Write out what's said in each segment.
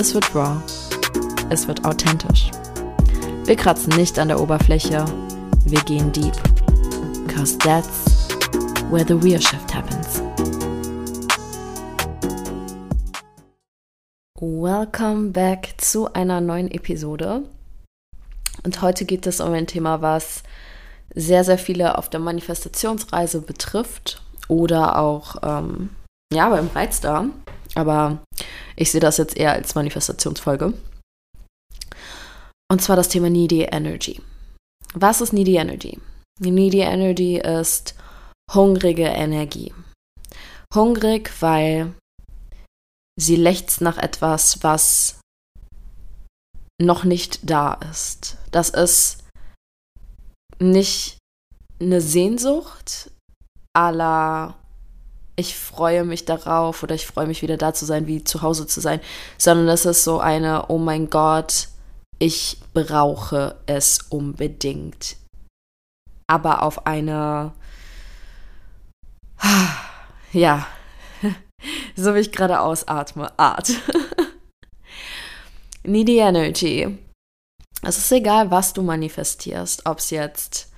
es wird raw, es wird authentisch. Wir kratzen nicht an der Oberfläche, wir gehen deep. Cause that's where the real shift happens. Welcome back zu einer neuen Episode. Und heute geht es um ein Thema, was sehr, sehr viele auf der Manifestationsreise betrifft oder auch ähm, ja, beim Reizdarm. Aber ich sehe das jetzt eher als Manifestationsfolge. Und zwar das Thema Needy Energy. Was ist Needy Energy? Needy Energy ist hungrige Energie. Hungrig, weil sie lechzt nach etwas, was noch nicht da ist. Das ist nicht eine Sehnsucht aller ich freue mich darauf oder ich freue mich wieder da zu sein, wie zu Hause zu sein, sondern es ist so eine, oh mein Gott, ich brauche es unbedingt. Aber auf eine, ja, so wie ich gerade ausatme, Art. Needy Energy. Es ist egal, was du manifestierst, ob es jetzt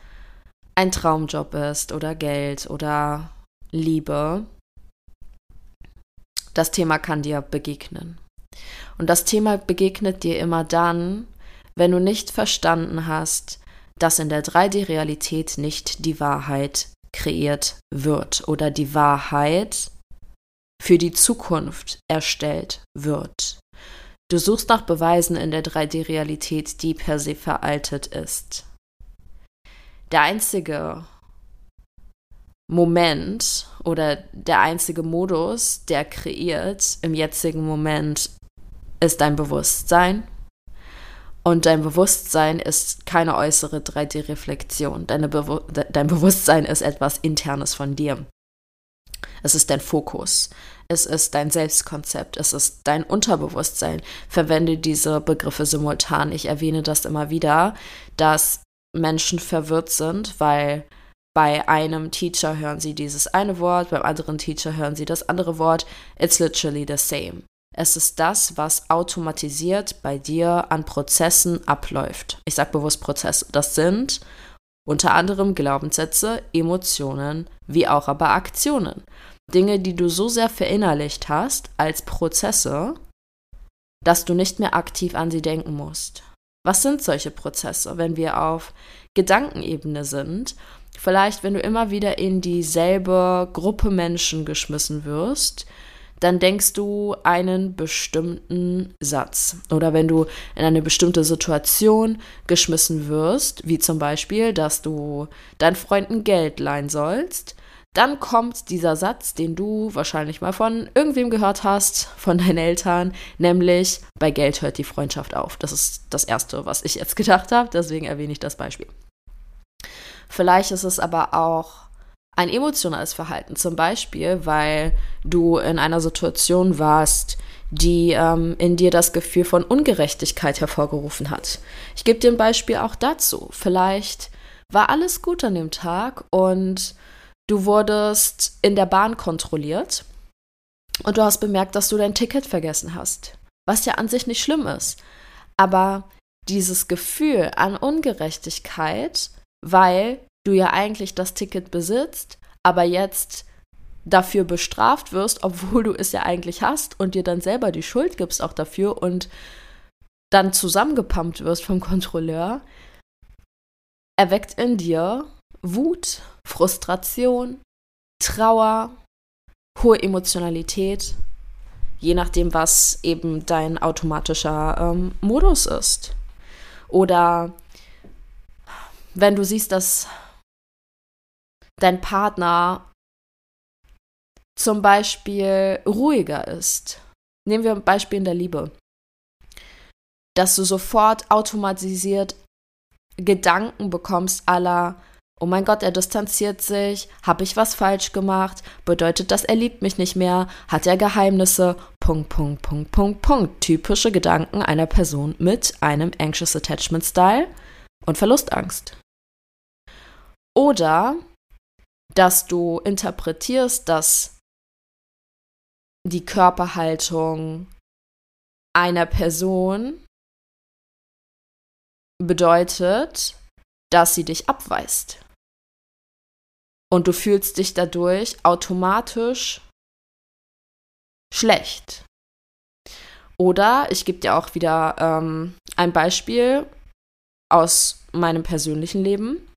ein Traumjob ist oder Geld oder Liebe, das Thema kann dir begegnen. Und das Thema begegnet dir immer dann, wenn du nicht verstanden hast, dass in der 3D-Realität nicht die Wahrheit kreiert wird oder die Wahrheit für die Zukunft erstellt wird. Du suchst nach Beweisen in der 3D-Realität, die per se veraltet ist. Der einzige Moment oder der einzige Modus, der kreiert im jetzigen Moment, ist dein Bewusstsein. Und dein Bewusstsein ist keine äußere 3D-Reflexion. Bewu dein Bewusstsein ist etwas Internes von dir. Es ist dein Fokus. Es ist dein Selbstkonzept. Es ist dein Unterbewusstsein. Verwende diese Begriffe simultan. Ich erwähne das immer wieder, dass Menschen verwirrt sind, weil bei einem Teacher hören sie dieses eine Wort, beim anderen Teacher hören sie das andere Wort. It's literally the same. Es ist das, was automatisiert bei dir an Prozessen abläuft. Ich sage bewusst Prozesse. Das sind unter anderem Glaubenssätze, Emotionen, wie auch aber Aktionen. Dinge, die du so sehr verinnerlicht hast als Prozesse, dass du nicht mehr aktiv an sie denken musst. Was sind solche Prozesse, wenn wir auf Gedankenebene sind? Vielleicht, wenn du immer wieder in dieselbe Gruppe Menschen geschmissen wirst, dann denkst du einen bestimmten Satz. Oder wenn du in eine bestimmte Situation geschmissen wirst, wie zum Beispiel, dass du deinen Freunden Geld leihen sollst, dann kommt dieser Satz, den du wahrscheinlich mal von irgendwem gehört hast, von deinen Eltern, nämlich bei Geld hört die Freundschaft auf. Das ist das Erste, was ich jetzt gedacht habe, deswegen erwähne ich das Beispiel. Vielleicht ist es aber auch ein emotionales Verhalten, zum Beispiel, weil du in einer Situation warst, die ähm, in dir das Gefühl von Ungerechtigkeit hervorgerufen hat. Ich gebe dir ein Beispiel auch dazu. Vielleicht war alles gut an dem Tag und du wurdest in der Bahn kontrolliert und du hast bemerkt, dass du dein Ticket vergessen hast, was ja an sich nicht schlimm ist. Aber dieses Gefühl an Ungerechtigkeit weil du ja eigentlich das Ticket besitzt, aber jetzt dafür bestraft wirst, obwohl du es ja eigentlich hast und dir dann selber die Schuld gibst auch dafür und dann zusammengepumpt wirst vom Kontrolleur, erweckt in dir Wut, Frustration, Trauer, hohe Emotionalität, je nachdem, was eben dein automatischer ähm, Modus ist. Oder wenn du siehst, dass dein Partner zum Beispiel ruhiger ist. Nehmen wir ein Beispiel in der Liebe. dass du sofort automatisiert Gedanken bekommst aller, oh mein Gott, er distanziert sich, habe ich was falsch gemacht, bedeutet das, er liebt mich nicht mehr, hat er Geheimnisse, Punkt, Punkt, Punkt, Punkt, Punkt. Typische Gedanken einer Person mit einem Anxious Attachment Style und Verlustangst. Oder dass du interpretierst, dass die Körperhaltung einer Person bedeutet, dass sie dich abweist. Und du fühlst dich dadurch automatisch schlecht. Oder ich gebe dir auch wieder ähm, ein Beispiel aus meinem persönlichen Leben.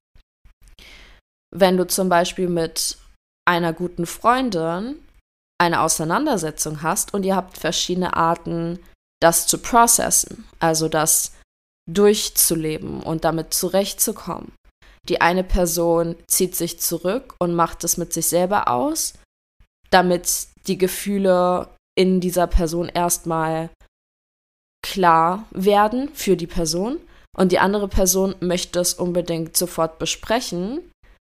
Wenn du zum Beispiel mit einer guten Freundin eine Auseinandersetzung hast und ihr habt verschiedene Arten, das zu processen, also das durchzuleben und damit zurechtzukommen. Die eine Person zieht sich zurück und macht es mit sich selber aus, damit die Gefühle in dieser Person erstmal klar werden für die Person. Und die andere Person möchte es unbedingt sofort besprechen,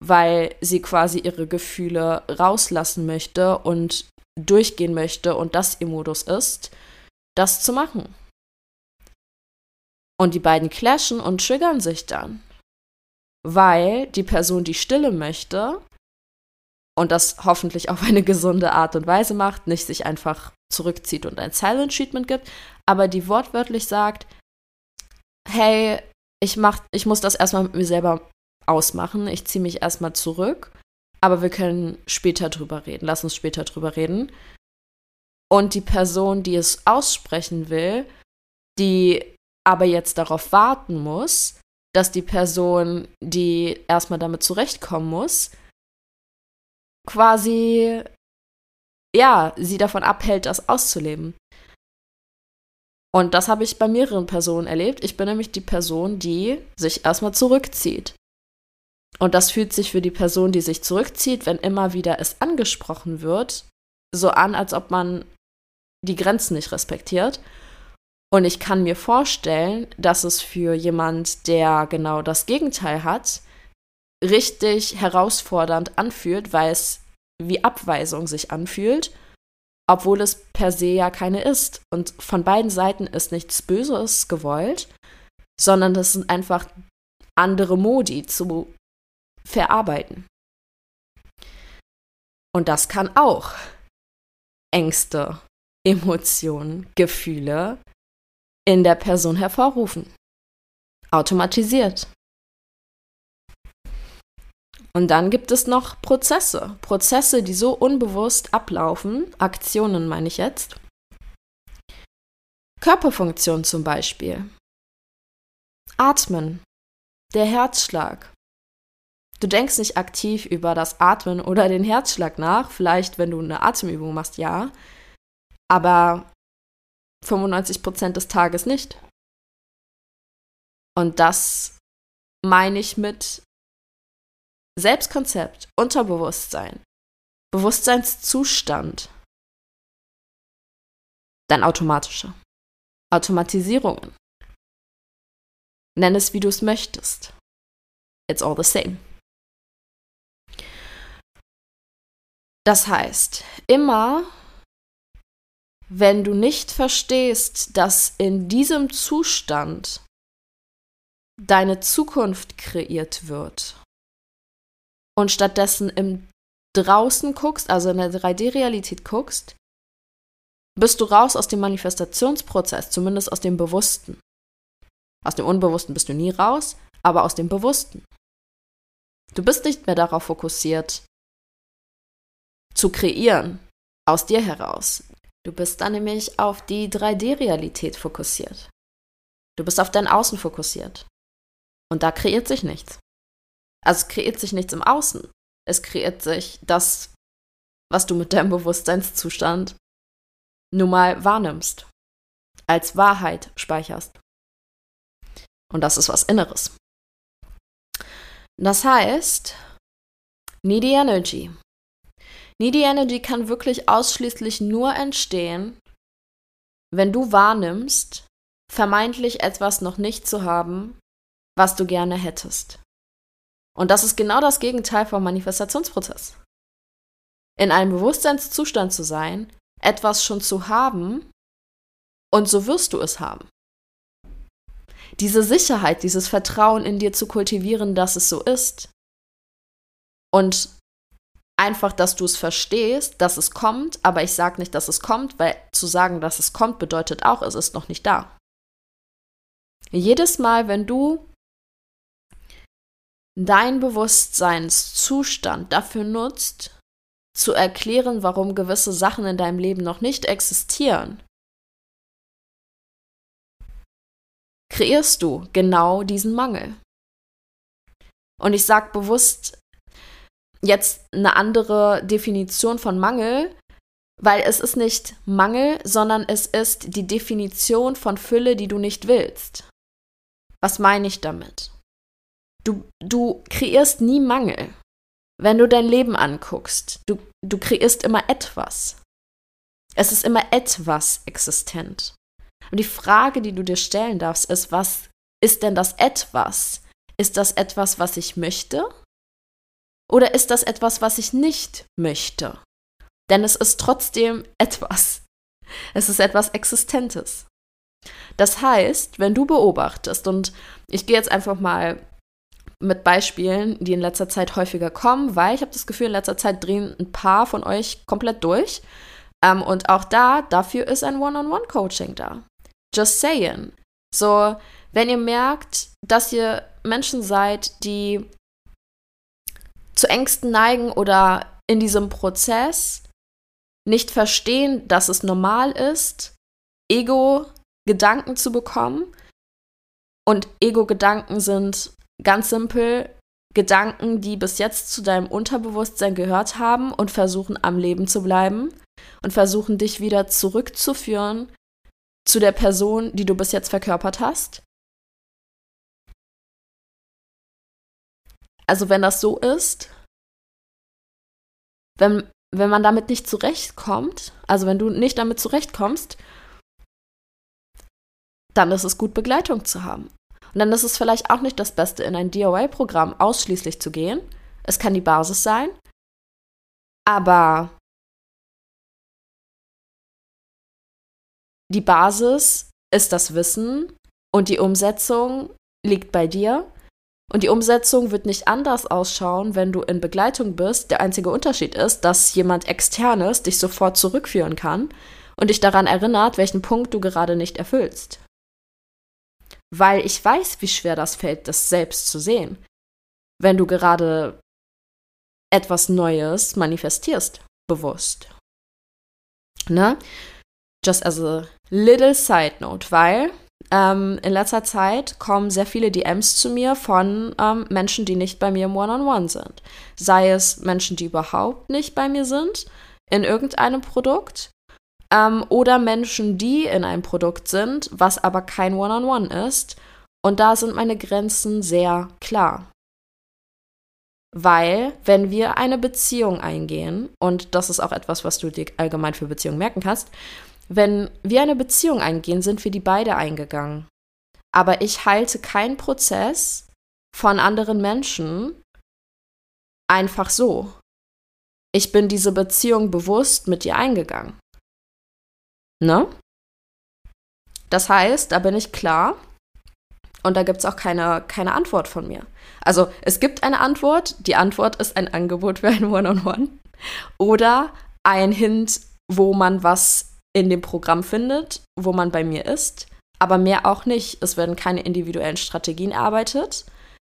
weil sie quasi ihre Gefühle rauslassen möchte und durchgehen möchte und das ihr Modus ist, das zu machen. Und die beiden clashen und triggern sich dann. Weil die Person die Stille möchte und das hoffentlich auf eine gesunde Art und Weise macht, nicht sich einfach zurückzieht und ein Silent Treatment gibt, aber die wortwörtlich sagt, hey, ich mach, ich muss das erstmal mit mir selber ausmachen, ich ziehe mich erstmal zurück, aber wir können später drüber reden, lass uns später drüber reden. Und die Person, die es aussprechen will, die aber jetzt darauf warten muss, dass die Person, die erstmal damit zurechtkommen muss, quasi, ja, sie davon abhält, das auszuleben. Und das habe ich bei mehreren Personen erlebt. Ich bin nämlich die Person, die sich erstmal zurückzieht. Und das fühlt sich für die Person, die sich zurückzieht, wenn immer wieder es angesprochen wird, so an, als ob man die Grenzen nicht respektiert. Und ich kann mir vorstellen, dass es für jemand, der genau das Gegenteil hat, richtig herausfordernd anfühlt, weil es wie Abweisung sich anfühlt, obwohl es per se ja keine ist. Und von beiden Seiten ist nichts Böses gewollt, sondern das sind einfach andere Modi zu verarbeiten. Und das kann auch Ängste, Emotionen, Gefühle in der Person hervorrufen. Automatisiert. Und dann gibt es noch Prozesse. Prozesse, die so unbewusst ablaufen. Aktionen meine ich jetzt. Körperfunktion zum Beispiel. Atmen. Der Herzschlag. Du denkst nicht aktiv über das Atmen oder den Herzschlag nach. Vielleicht, wenn du eine Atemübung machst, ja. Aber 95 Prozent des Tages nicht. Und das meine ich mit Selbstkonzept, Unterbewusstsein, Bewusstseinszustand. Dann automatische. Automatisierungen. Nenn es, wie du es möchtest. It's all the same. Das heißt, immer wenn du nicht verstehst, dass in diesem Zustand deine Zukunft kreiert wird und stattdessen im draußen guckst, also in der 3D-Realität guckst, bist du raus aus dem Manifestationsprozess, zumindest aus dem Bewussten. Aus dem Unbewussten bist du nie raus, aber aus dem Bewussten. Du bist nicht mehr darauf fokussiert, zu kreieren, aus dir heraus. Du bist dann nämlich auf die 3D-Realität fokussiert. Du bist auf dein Außen fokussiert. Und da kreiert sich nichts. Also es kreiert sich nichts im Außen. Es kreiert sich das, was du mit deinem Bewusstseinszustand nun mal wahrnimmst. Als Wahrheit speicherst. Und das ist was Inneres. Das heißt, Needy Energy Needy Energy kann wirklich ausschließlich nur entstehen, wenn du wahrnimmst, vermeintlich etwas noch nicht zu haben, was du gerne hättest. Und das ist genau das Gegenteil vom Manifestationsprozess. In einem Bewusstseinszustand zu sein, etwas schon zu haben und so wirst du es haben. Diese Sicherheit, dieses Vertrauen in dir zu kultivieren, dass es so ist. Und einfach, dass du es verstehst, dass es kommt, aber ich sage nicht, dass es kommt, weil zu sagen, dass es kommt, bedeutet auch, es ist noch nicht da. Jedes Mal, wenn du dein Bewusstseinszustand dafür nutzt, zu erklären, warum gewisse Sachen in deinem Leben noch nicht existieren, kreierst du genau diesen Mangel. Und ich sage bewusst jetzt eine andere Definition von Mangel, weil es ist nicht Mangel, sondern es ist die Definition von Fülle, die du nicht willst. Was meine ich damit? Du, du kreierst nie Mangel. Wenn du dein Leben anguckst, du, du kreierst immer etwas. Es ist immer etwas existent. Und die Frage, die du dir stellen darfst, ist, was ist denn das etwas? Ist das etwas, was ich möchte? Oder ist das etwas, was ich nicht möchte? Denn es ist trotzdem etwas. Es ist etwas Existentes. Das heißt, wenn du beobachtest, und ich gehe jetzt einfach mal mit Beispielen, die in letzter Zeit häufiger kommen, weil ich habe das Gefühl, in letzter Zeit drehen ein paar von euch komplett durch. Ähm, und auch da, dafür ist ein One-on-One-Coaching da. Just saying. So, wenn ihr merkt, dass ihr Menschen seid, die zu Ängsten neigen oder in diesem Prozess nicht verstehen, dass es normal ist, Ego-Gedanken zu bekommen. Und Ego-Gedanken sind ganz simpel Gedanken, die bis jetzt zu deinem Unterbewusstsein gehört haben und versuchen am Leben zu bleiben und versuchen dich wieder zurückzuführen zu der Person, die du bis jetzt verkörpert hast. Also wenn das so ist, wenn, wenn man damit nicht zurechtkommt, also wenn du nicht damit zurechtkommst, dann ist es gut, Begleitung zu haben. Und dann ist es vielleicht auch nicht das Beste, in ein DOA-Programm ausschließlich zu gehen. Es kann die Basis sein. Aber die Basis ist das Wissen und die Umsetzung liegt bei dir. Und die Umsetzung wird nicht anders ausschauen, wenn du in Begleitung bist. Der einzige Unterschied ist, dass jemand externes dich sofort zurückführen kann und dich daran erinnert, welchen Punkt du gerade nicht erfüllst weil ich weiß, wie schwer das fällt, das selbst zu sehen, wenn du gerade etwas Neues manifestierst, bewusst. Ne? Just as a little side note, weil ähm, in letzter Zeit kommen sehr viele DMs zu mir von ähm, Menschen, die nicht bei mir im One-on-One -on -One sind. Sei es Menschen, die überhaupt nicht bei mir sind in irgendeinem Produkt ähm, oder Menschen, die in einem Produkt sind, was aber kein One-on-One -on -One ist. Und da sind meine Grenzen sehr klar. Weil, wenn wir eine Beziehung eingehen, und das ist auch etwas, was du dir allgemein für Beziehungen merken kannst, wenn wir eine Beziehung eingehen, sind wir die beide eingegangen. Aber ich halte keinen Prozess von anderen Menschen einfach so. Ich bin diese Beziehung bewusst mit dir eingegangen. Ne? Das heißt, da bin ich klar und da gibt es auch keine, keine Antwort von mir. Also es gibt eine Antwort, die Antwort ist ein Angebot für ein One-on-One -on -One. oder ein Hint, wo man was in dem Programm findet, wo man bei mir ist, aber mehr auch nicht. Es werden keine individuellen Strategien erarbeitet.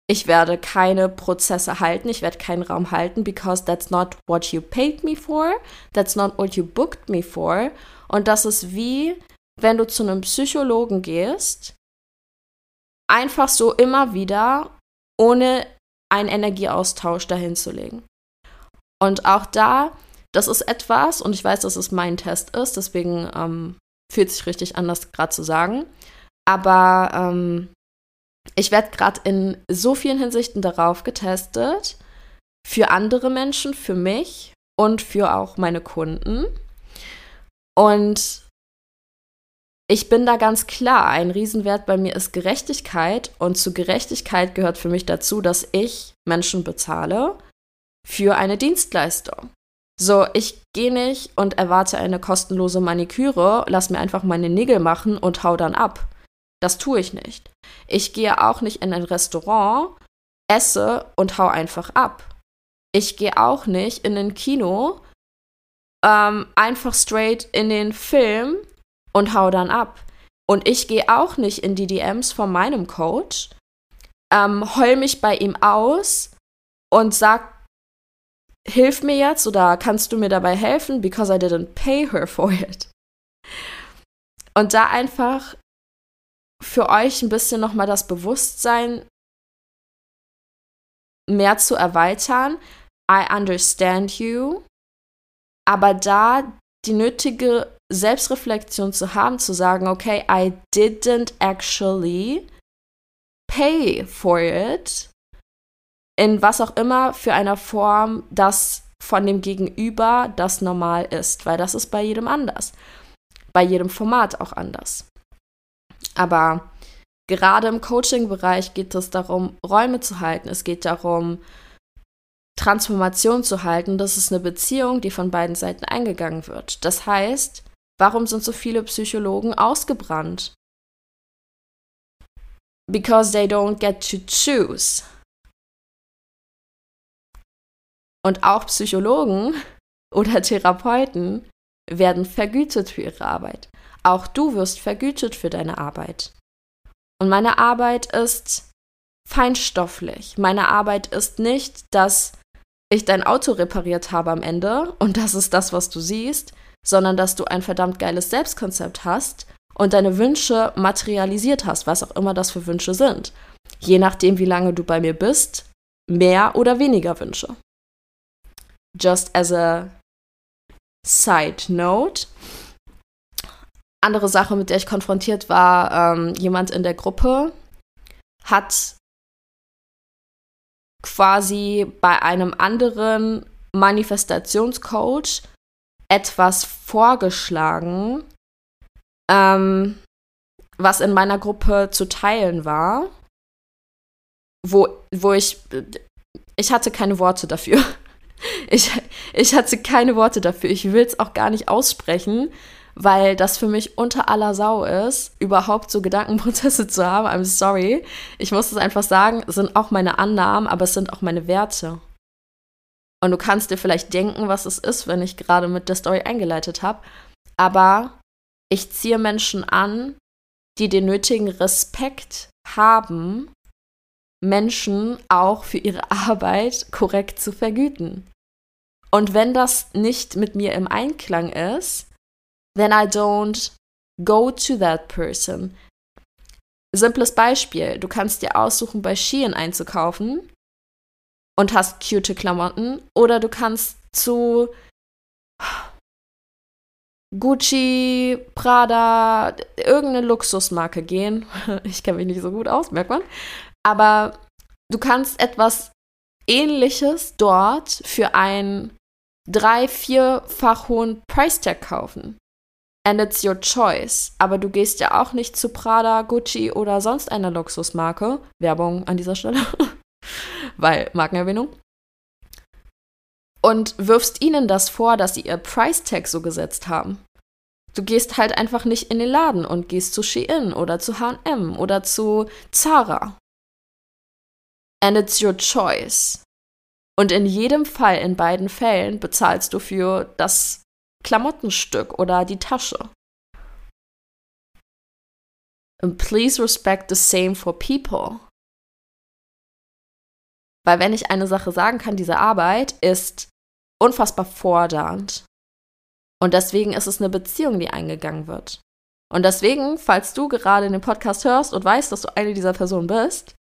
Ich werde keine Prozesse halten, ich werde keinen Raum halten, because that's not what you paid me for, that's not what you booked me for. Und das ist wie, wenn du zu einem Psychologen gehst, einfach so immer wieder, ohne einen Energieaustausch dahin zu legen. Und auch da, das ist etwas, und ich weiß, dass es mein Test ist, deswegen ähm, fühlt sich richtig an, das gerade zu sagen. Aber ähm, ich werde gerade in so vielen Hinsichten darauf getestet, für andere Menschen, für mich und für auch meine Kunden. Und ich bin da ganz klar. Ein Riesenwert bei mir ist Gerechtigkeit. Und zu Gerechtigkeit gehört für mich dazu, dass ich Menschen bezahle für eine Dienstleistung. So, ich gehe nicht und erwarte eine kostenlose Maniküre, lass mir einfach meine Nägel machen und hau dann ab. Das tue ich nicht. Ich gehe auch nicht in ein Restaurant, esse und hau einfach ab. Ich gehe auch nicht in ein Kino, ähm, einfach straight in den Film und hau dann ab. Und ich gehe auch nicht in die DMs von meinem Coach, ähm, heul mich bei ihm aus und sag, hilf mir jetzt oder kannst du mir dabei helfen, because I didn't pay her for it. Und da einfach für euch ein bisschen nochmal das Bewusstsein mehr zu erweitern. I understand you. Aber da die nötige Selbstreflexion zu haben, zu sagen, okay, I didn't actually pay for it. In was auch immer für einer Form, das von dem Gegenüber das normal ist, weil das ist bei jedem anders. Bei jedem Format auch anders. Aber gerade im Coaching-Bereich geht es darum, Räume zu halten. Es geht darum, Transformation zu halten. Das ist eine Beziehung, die von beiden Seiten eingegangen wird. Das heißt, warum sind so viele Psychologen ausgebrannt? Because they don't get to choose. Und auch Psychologen oder Therapeuten werden vergütet für ihre Arbeit. Auch du wirst vergütet für deine Arbeit. Und meine Arbeit ist feinstofflich. Meine Arbeit ist nicht, dass ich dein Auto repariert habe am Ende und das ist das, was du siehst, sondern dass du ein verdammt geiles Selbstkonzept hast und deine Wünsche materialisiert hast, was auch immer das für Wünsche sind. Je nachdem, wie lange du bei mir bist, mehr oder weniger Wünsche. Just as a side note, andere Sache, mit der ich konfrontiert war, ähm, jemand in der Gruppe hat quasi bei einem anderen Manifestationscoach etwas vorgeschlagen, ähm, was in meiner Gruppe zu teilen war, wo, wo ich, ich hatte keine Worte dafür. Ich, ich hatte keine Worte dafür. Ich will es auch gar nicht aussprechen, weil das für mich unter aller Sau ist, überhaupt so Gedankenprozesse zu haben. I'm sorry. Ich muss es einfach sagen, es sind auch meine Annahmen, aber es sind auch meine Werte. Und du kannst dir vielleicht denken, was es ist, wenn ich gerade mit der Story eingeleitet habe. Aber ich ziehe Menschen an, die den nötigen Respekt haben, Menschen auch für ihre Arbeit korrekt zu vergüten. Und wenn das nicht mit mir im Einklang ist, then I don't go to that person. Simples Beispiel, du kannst dir aussuchen, bei Shein einzukaufen und hast cute Klamotten oder du kannst zu Gucci, Prada, irgendeine Luxusmarke gehen. Ich kenne mich nicht so gut aus, merkt man. Aber du kannst etwas ähnliches dort für einen drei-, vierfach hohen Price Tag kaufen and it's your choice. Aber du gehst ja auch nicht zu Prada, Gucci oder sonst einer Luxusmarke. Werbung an dieser Stelle. Weil Markenerwähnung. Und wirfst ihnen das vor, dass sie ihr Price Tag so gesetzt haben. Du gehst halt einfach nicht in den Laden und gehst zu Shein oder zu H&M oder zu Zara. And it's your choice. Und in jedem Fall, in beiden Fällen, bezahlst du für das Klamottenstück oder die Tasche. And please respect the same for people. Weil wenn ich eine Sache sagen kann, diese Arbeit ist unfassbar fordernd. Und deswegen ist es eine Beziehung, die eingegangen wird. Und deswegen, falls du gerade den Podcast hörst und weißt, dass du eine dieser Personen bist,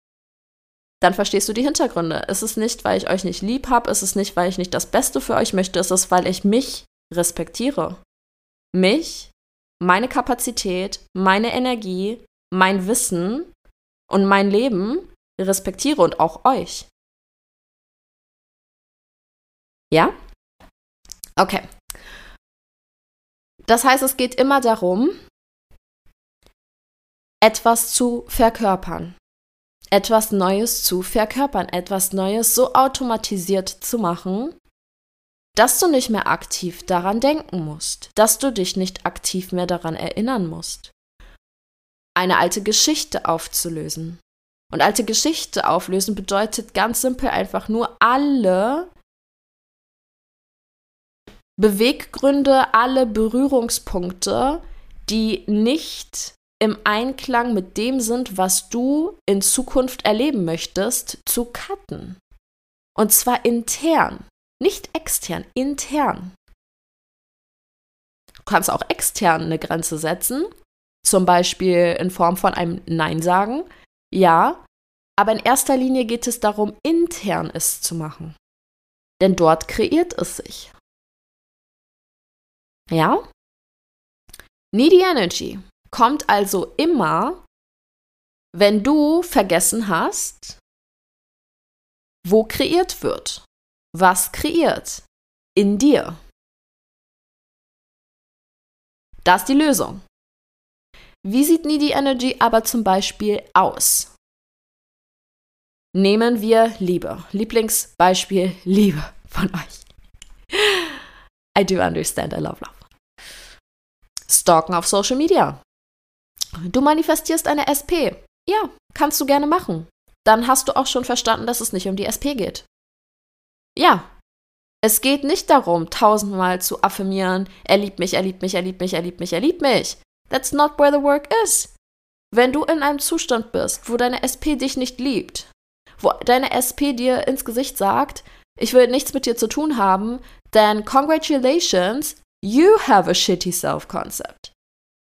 dann verstehst du die Hintergründe. Es ist nicht, weil ich euch nicht lieb habe, es ist nicht, weil ich nicht das Beste für euch möchte, es ist, weil ich mich respektiere. Mich, meine Kapazität, meine Energie, mein Wissen und mein Leben respektiere und auch euch. Ja? Okay. Das heißt, es geht immer darum, etwas zu verkörpern. Etwas Neues zu verkörpern, etwas Neues so automatisiert zu machen, dass du nicht mehr aktiv daran denken musst, dass du dich nicht aktiv mehr daran erinnern musst. Eine alte Geschichte aufzulösen. Und alte Geschichte auflösen bedeutet ganz simpel einfach nur alle Beweggründe, alle Berührungspunkte, die nicht im Einklang mit dem sind, was du in Zukunft erleben möchtest, zu cutten. Und zwar intern, nicht extern, intern. Du kannst auch extern eine Grenze setzen, zum Beispiel in Form von einem Nein sagen, ja, aber in erster Linie geht es darum, intern es zu machen. Denn dort kreiert es sich. Ja? Needy Energy kommt also immer, wenn du vergessen hast, wo kreiert wird. Was kreiert in dir? Das ist die Lösung. Wie sieht Needy Energy aber zum Beispiel aus? Nehmen wir Liebe. Lieblingsbeispiel Liebe von euch. I do understand, I love love. Stalken auf Social Media. Du manifestierst eine SP. Ja, kannst du gerne machen. Dann hast du auch schon verstanden, dass es nicht um die SP geht. Ja, es geht nicht darum, tausendmal zu affirmieren, er liebt mich, er liebt mich, er liebt mich, er liebt mich, er liebt mich. That's not where the work is. Wenn du in einem Zustand bist, wo deine SP dich nicht liebt, wo deine SP dir ins Gesicht sagt, ich will nichts mit dir zu tun haben, then congratulations, you have a shitty self-concept.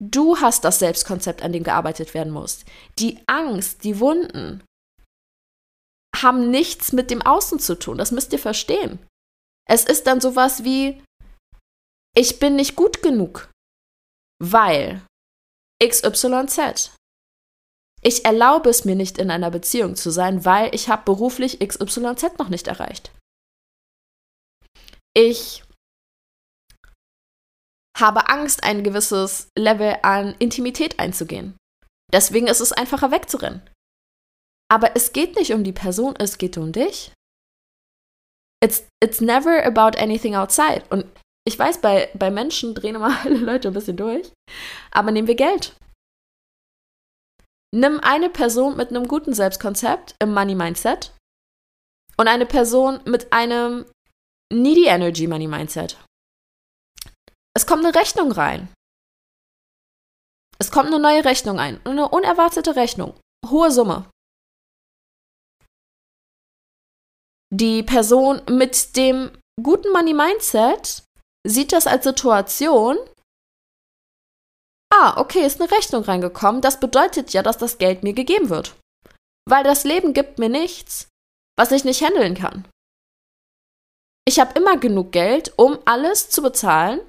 Du hast das Selbstkonzept, an dem gearbeitet werden muss. Die Angst, die Wunden haben nichts mit dem Außen zu tun. Das müsst ihr verstehen. Es ist dann sowas wie, ich bin nicht gut genug, weil XYZ. Ich erlaube es mir nicht in einer Beziehung zu sein, weil ich habe beruflich XYZ noch nicht erreicht. Ich habe Angst, ein gewisses Level an Intimität einzugehen. Deswegen ist es einfacher wegzurennen. Aber es geht nicht um die Person, es geht um dich. It's, it's never about anything outside. Und ich weiß, bei, bei Menschen drehen immer alle Leute ein bisschen durch. Aber nehmen wir Geld. Nimm eine Person mit einem guten Selbstkonzept im Money Mindset und eine Person mit einem Needy Energy Money Mindset. Es kommt eine Rechnung rein. Es kommt eine neue Rechnung ein. Eine unerwartete Rechnung. Hohe Summe. Die Person mit dem guten Money Mindset sieht das als Situation. Ah, okay, ist eine Rechnung reingekommen. Das bedeutet ja, dass das Geld mir gegeben wird. Weil das Leben gibt mir nichts, was ich nicht handeln kann. Ich habe immer genug Geld, um alles zu bezahlen,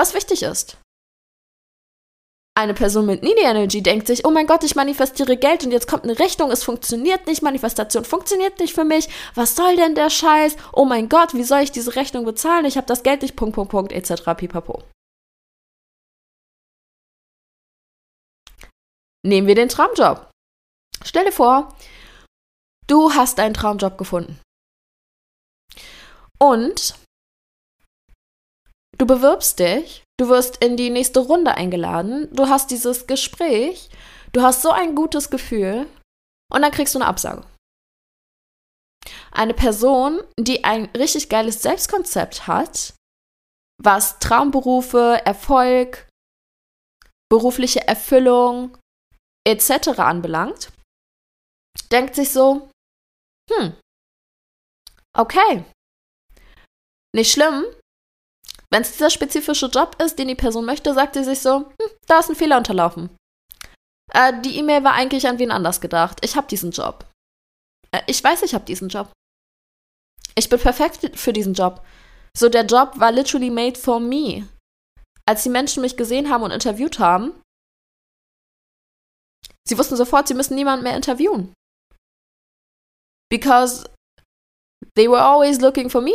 was wichtig ist eine Person mit Needy Energy denkt sich, oh mein Gott, ich manifestiere Geld und jetzt kommt eine Rechnung, es funktioniert nicht, Manifestation funktioniert nicht für mich, was soll denn der Scheiß? Oh mein Gott, wie soll ich diese Rechnung bezahlen? Ich habe das Geld nicht, Punkt, Punkt, Punkt, etc. pipapo. Nehmen wir den Traumjob. Stell dir vor, du hast einen Traumjob gefunden. Und du bewirbst dich Du wirst in die nächste Runde eingeladen, du hast dieses Gespräch, du hast so ein gutes Gefühl und dann kriegst du eine Absage. Eine Person, die ein richtig geiles Selbstkonzept hat, was Traumberufe, Erfolg, berufliche Erfüllung etc. anbelangt, denkt sich so, hm, okay, nicht schlimm, wenn es dieser spezifische Job ist, den die Person möchte, sagt sie sich so, hm, da ist ein Fehler unterlaufen. Äh, die E-Mail war eigentlich an wen anders gedacht. Ich habe diesen Job. Äh, ich weiß, ich habe diesen Job. Ich bin perfekt für diesen Job. So, der Job war literally made for me. Als die Menschen mich gesehen haben und interviewt haben, sie wussten sofort, sie müssen niemanden mehr interviewen. Because they were always looking for me.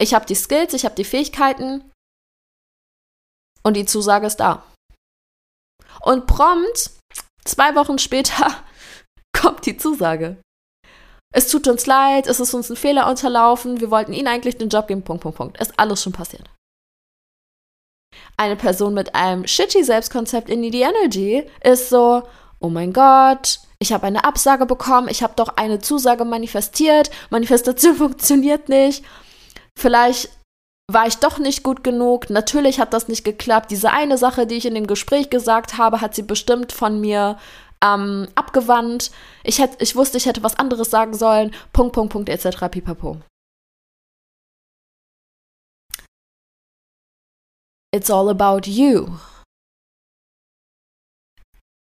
Ich habe die Skills, ich habe die Fähigkeiten und die Zusage ist da. Und prompt Zwei Wochen später kommt die Zusage. Es tut uns leid, es ist uns ein Fehler unterlaufen, wir wollten Ihnen eigentlich den Job geben, Punkt, Punkt, Punkt. Ist alles schon passiert. Eine Person mit einem shitty Selbstkonzept in die Energy ist so, oh mein Gott, ich habe eine Absage bekommen, ich habe doch eine Zusage manifestiert, Manifestation funktioniert nicht. Vielleicht war ich doch nicht gut genug. Natürlich hat das nicht geklappt. Diese eine Sache, die ich in dem Gespräch gesagt habe, hat sie bestimmt von mir ähm, abgewandt. Ich, hätt, ich wusste, ich hätte was anderes sagen sollen. Punkt, Punkt, Punkt, etc. Pipapo. It's all about you.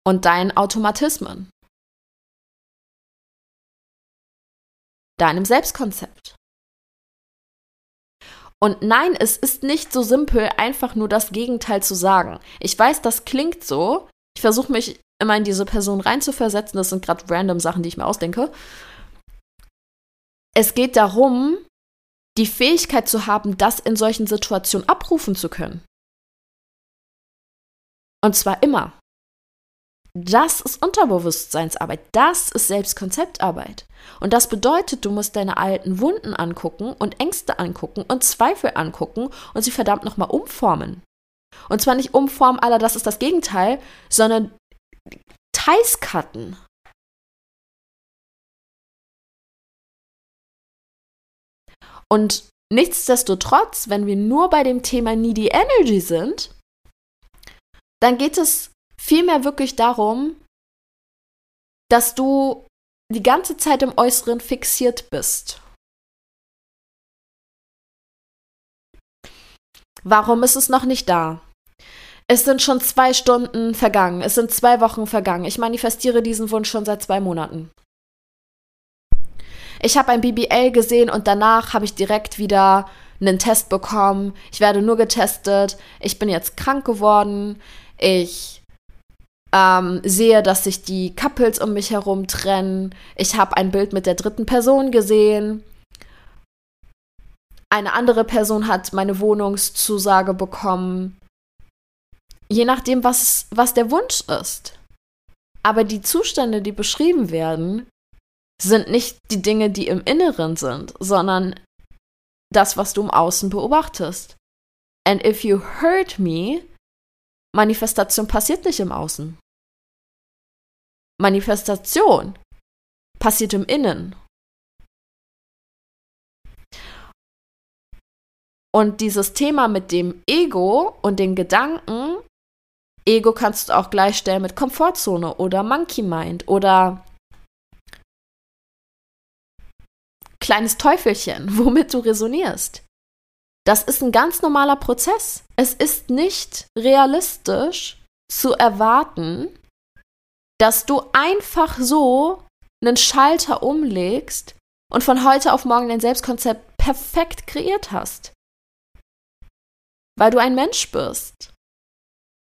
Und deinen Automatismen. Deinem Selbstkonzept. Und nein, es ist nicht so simpel, einfach nur das Gegenteil zu sagen. Ich weiß, das klingt so. Ich versuche mich immer in diese Person reinzuversetzen. Das sind gerade random Sachen, die ich mir ausdenke. Es geht darum, die Fähigkeit zu haben, das in solchen Situationen abrufen zu können. Und zwar immer. Das ist Unterbewusstseinsarbeit. Das ist Selbstkonzeptarbeit. Und das bedeutet, du musst deine alten Wunden angucken und Ängste angucken und Zweifel angucken und sie verdammt nochmal umformen. Und zwar nicht umformen, aller das ist das Gegenteil, sondern Teils cutten. Und nichtsdestotrotz, wenn wir nur bei dem Thema Needy Energy sind, dann geht es vielmehr wirklich darum, dass du die ganze Zeit im Äußeren fixiert bist. Warum ist es noch nicht da? Es sind schon zwei Stunden vergangen. Es sind zwei Wochen vergangen. Ich manifestiere diesen Wunsch schon seit zwei Monaten. Ich habe ein BBL gesehen und danach habe ich direkt wieder einen Test bekommen. Ich werde nur getestet. Ich bin jetzt krank geworden. Ich ähm, sehe, dass sich die Couples um mich herum trennen. Ich habe ein Bild mit der dritten Person gesehen. Eine andere Person hat meine Wohnungszusage bekommen je nachdem, was, was der Wunsch ist. Aber die Zustände, die beschrieben werden, sind nicht die Dinge, die im Inneren sind, sondern das, was du im Außen beobachtest. And if you hurt me, Manifestation passiert nicht im Außen. Manifestation passiert im Innen. Und dieses Thema mit dem Ego und den Gedanken Ego kannst du auch gleichstellen mit Komfortzone oder Monkey Mind oder kleines Teufelchen, womit du resonierst. Das ist ein ganz normaler Prozess. Es ist nicht realistisch zu erwarten, dass du einfach so einen Schalter umlegst und von heute auf morgen dein Selbstkonzept perfekt kreiert hast. Weil du ein Mensch bist.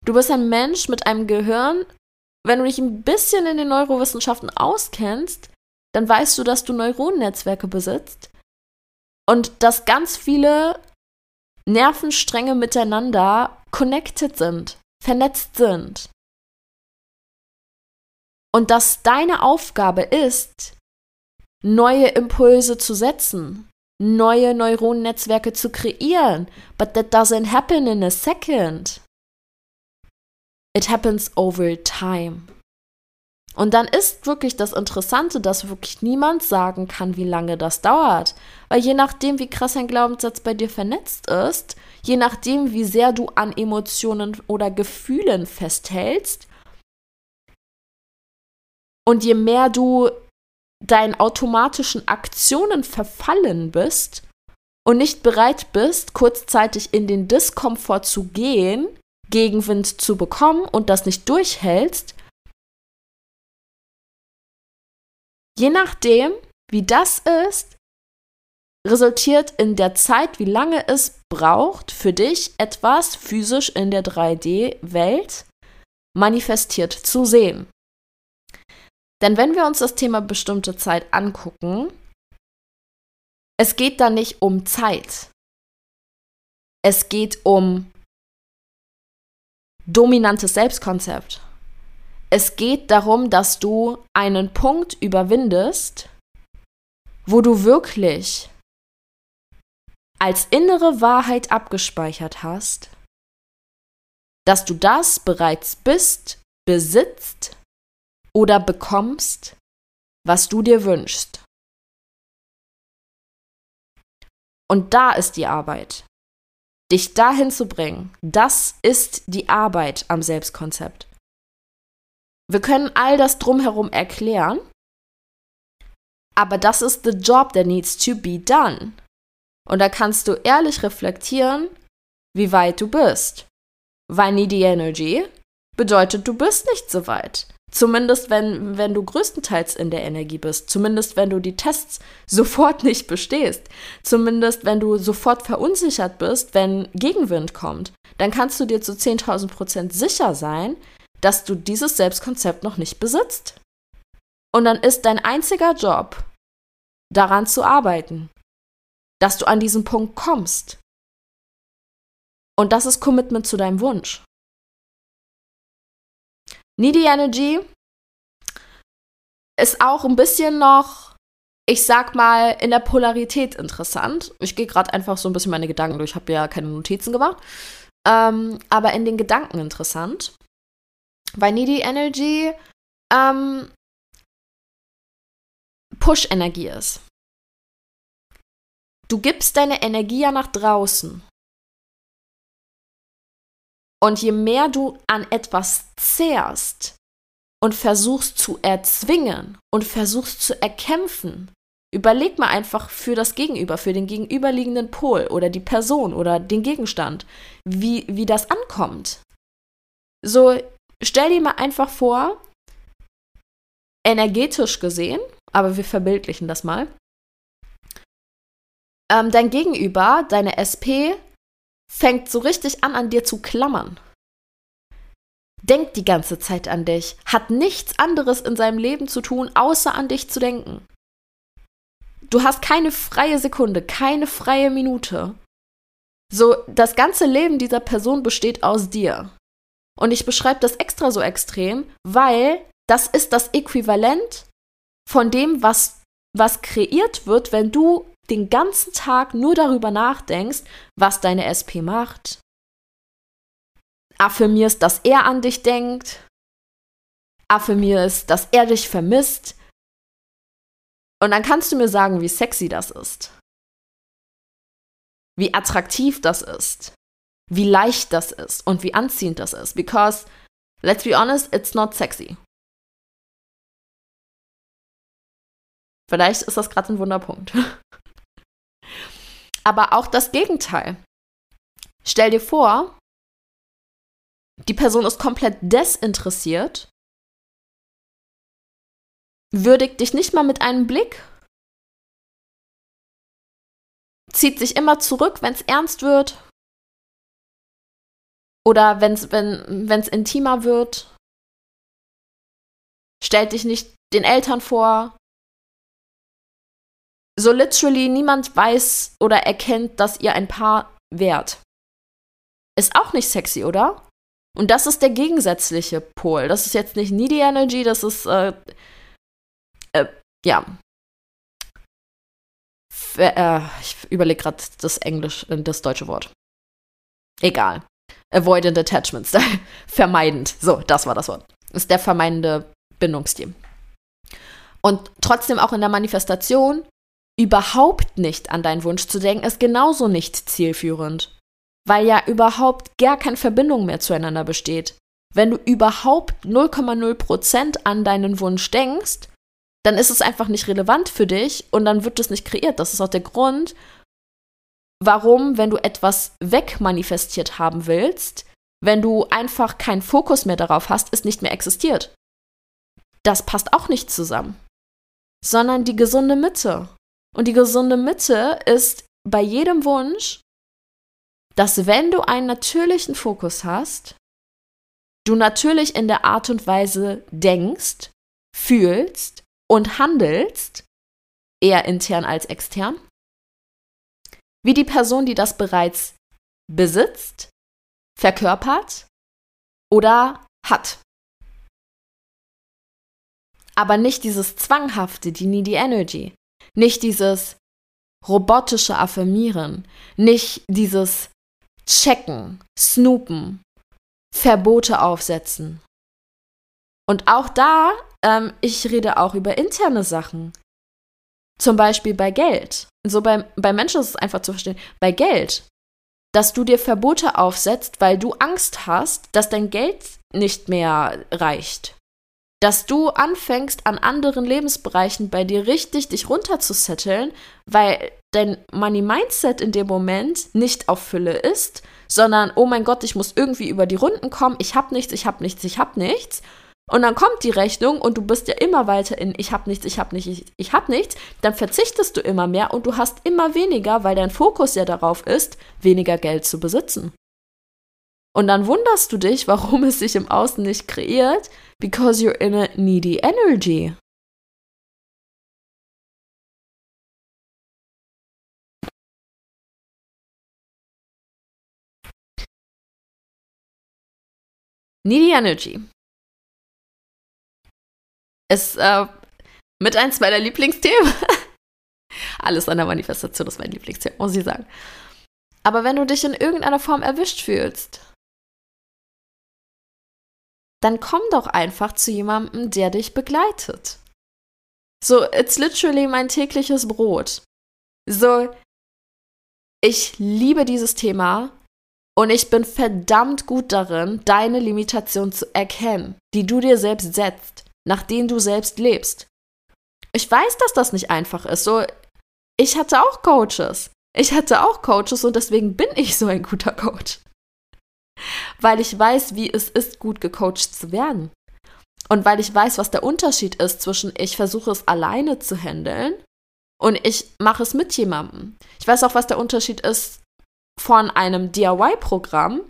Du bist ein Mensch mit einem Gehirn. Wenn du dich ein bisschen in den Neurowissenschaften auskennst, dann weißt du, dass du Neuronennetzwerke besitzt und dass ganz viele Nervenstränge miteinander connected sind, vernetzt sind. Und dass deine Aufgabe ist, neue Impulse zu setzen, neue Neuronennetzwerke zu kreieren. But that doesn't happen in a second. It happens over time. Und dann ist wirklich das Interessante, dass wirklich niemand sagen kann, wie lange das dauert. Weil je nachdem, wie krass ein Glaubenssatz bei dir vernetzt ist, je nachdem, wie sehr du an Emotionen oder Gefühlen festhältst, und je mehr du deinen automatischen Aktionen verfallen bist und nicht bereit bist, kurzzeitig in den Diskomfort zu gehen, Gegenwind zu bekommen und das nicht durchhältst, je nachdem, wie das ist, resultiert in der Zeit, wie lange es braucht, für dich etwas physisch in der 3D-Welt manifestiert zu sehen. Denn wenn wir uns das Thema bestimmte Zeit angucken, es geht da nicht um Zeit. Es geht um dominantes Selbstkonzept. Es geht darum, dass du einen Punkt überwindest, wo du wirklich als innere Wahrheit abgespeichert hast, dass du das bereits bist, besitzt oder bekommst, was du dir wünschst. Und da ist die Arbeit. Dich dahin zu bringen, das ist die Arbeit am Selbstkonzept. Wir können all das drumherum erklären, aber das ist the job that needs to be done. Und da kannst du ehrlich reflektieren, wie weit du bist. Weil Needy Energy bedeutet, du bist nicht so weit. Zumindest wenn, wenn du größtenteils in der Energie bist. Zumindest wenn du die Tests sofort nicht bestehst. Zumindest wenn du sofort verunsichert bist, wenn Gegenwind kommt. Dann kannst du dir zu 10.000 Prozent sicher sein, dass du dieses Selbstkonzept noch nicht besitzt. Und dann ist dein einziger Job, daran zu arbeiten, dass du an diesen Punkt kommst. Und das ist Commitment zu deinem Wunsch. Needy Energy ist auch ein bisschen noch, ich sag mal, in der Polarität interessant. Ich gehe gerade einfach so ein bisschen meine Gedanken durch. Ich habe ja keine Notizen gemacht. Ähm, aber in den Gedanken interessant. Weil Needy Energy ähm, Push-Energie ist. Du gibst deine Energie ja nach draußen. Und je mehr du an etwas zehrst und versuchst zu erzwingen und versuchst zu erkämpfen, überleg mal einfach für das Gegenüber, für den gegenüberliegenden Pol oder die Person oder den Gegenstand, wie, wie das ankommt. So, stell dir mal einfach vor, energetisch gesehen, aber wir verbildlichen das mal, ähm, dein Gegenüber, deine SP, fängt so richtig an, an dir zu klammern. Denkt die ganze Zeit an dich, hat nichts anderes in seinem Leben zu tun, außer an dich zu denken. Du hast keine freie Sekunde, keine freie Minute. So, das ganze Leben dieser Person besteht aus dir. Und ich beschreibe das extra so extrem, weil das ist das Äquivalent von dem, was, was kreiert wird, wenn du den ganzen Tag nur darüber nachdenkst, was deine SP macht, affirmierst, dass er an dich denkt, affirmierst, dass er dich vermisst, und dann kannst du mir sagen, wie sexy das ist, wie attraktiv das ist, wie leicht das ist und wie anziehend das ist. Because, let's be honest, it's not sexy. Vielleicht ist das gerade ein Wunderpunkt. Aber auch das Gegenteil. Stell dir vor, die Person ist komplett desinteressiert, würdigt dich nicht mal mit einem Blick, zieht sich immer zurück, wenn es ernst wird oder wenn's, wenn es intimer wird, stellt dich nicht den Eltern vor, so literally niemand weiß oder erkennt, dass ihr ein Paar wärt. Ist auch nicht sexy, oder? Und das ist der gegensätzliche Pol. Das ist jetzt nicht Needy Energy, das ist, äh, äh, ja. F äh, ich überlege gerade das Englisch, äh, das deutsche Wort. Egal. Avoidant Attachments. Vermeidend. So, das war das Wort. Das ist der vermeidende Bindungsstil. Und trotzdem auch in der Manifestation überhaupt nicht an deinen Wunsch zu denken, ist genauso nicht zielführend. Weil ja überhaupt gar keine Verbindung mehr zueinander besteht. Wenn du überhaupt 0,0% an deinen Wunsch denkst, dann ist es einfach nicht relevant für dich und dann wird es nicht kreiert. Das ist auch der Grund, warum, wenn du etwas wegmanifestiert haben willst, wenn du einfach keinen Fokus mehr darauf hast, es nicht mehr existiert. Das passt auch nicht zusammen. Sondern die gesunde Mitte. Und die gesunde Mitte ist bei jedem Wunsch, dass wenn du einen natürlichen Fokus hast, du natürlich in der Art und Weise denkst, fühlst und handelst, eher intern als extern, wie die Person, die das bereits besitzt, verkörpert oder hat. Aber nicht dieses zwanghafte, die Needy Energy. Nicht dieses robotische Affirmieren. Nicht dieses Checken, Snoopen, Verbote aufsetzen. Und auch da, ähm, ich rede auch über interne Sachen. Zum Beispiel bei Geld. So bei, bei Menschen ist es einfach zu verstehen. Bei Geld, dass du dir Verbote aufsetzt, weil du Angst hast, dass dein Geld nicht mehr reicht. Dass du anfängst, an anderen Lebensbereichen bei dir richtig dich runterzusetteln, weil dein Money-Mindset in dem Moment nicht auf Fülle ist, sondern, oh mein Gott, ich muss irgendwie über die Runden kommen, ich hab nichts, ich hab nichts, ich hab nichts. Und dann kommt die Rechnung und du bist ja immer weiter in ich hab nichts, ich hab nichts, ich, ich hab nichts, dann verzichtest du immer mehr und du hast immer weniger, weil dein Fokus ja darauf ist, weniger Geld zu besitzen. Und dann wunderst du dich, warum es sich im Außen nicht kreiert, because you're in a needy energy. Needy Energy ist äh, mit eins meiner Lieblingsthemen. Alles an der Manifestation ist mein Lieblingsthema, muss ich sagen. Aber wenn du dich in irgendeiner Form erwischt fühlst, dann komm doch einfach zu jemandem, der dich begleitet. So, it's literally mein tägliches Brot. So, ich liebe dieses Thema und ich bin verdammt gut darin, deine Limitation zu erkennen, die du dir selbst setzt nach denen du selbst lebst. Ich weiß, dass das nicht einfach ist. So, ich hatte auch Coaches. Ich hatte auch Coaches und deswegen bin ich so ein guter Coach. Weil ich weiß, wie es ist, gut gecoacht zu werden. Und weil ich weiß, was der Unterschied ist zwischen ich versuche es alleine zu handeln und ich mache es mit jemandem. Ich weiß auch, was der Unterschied ist von einem DIY-Programm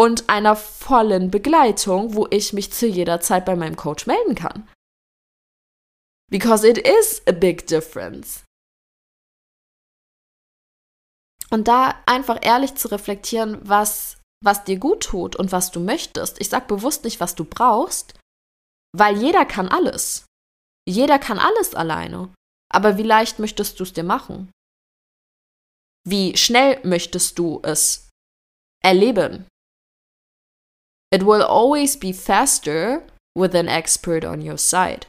und einer vollen Begleitung, wo ich mich zu jeder Zeit bei meinem Coach melden kann. Because it is a big difference. Und da einfach ehrlich zu reflektieren, was, was dir gut tut und was du möchtest. Ich sage bewusst nicht, was du brauchst, weil jeder kann alles. Jeder kann alles alleine. Aber wie leicht möchtest du es dir machen? Wie schnell möchtest du es erleben? It will always be faster with an expert on your side.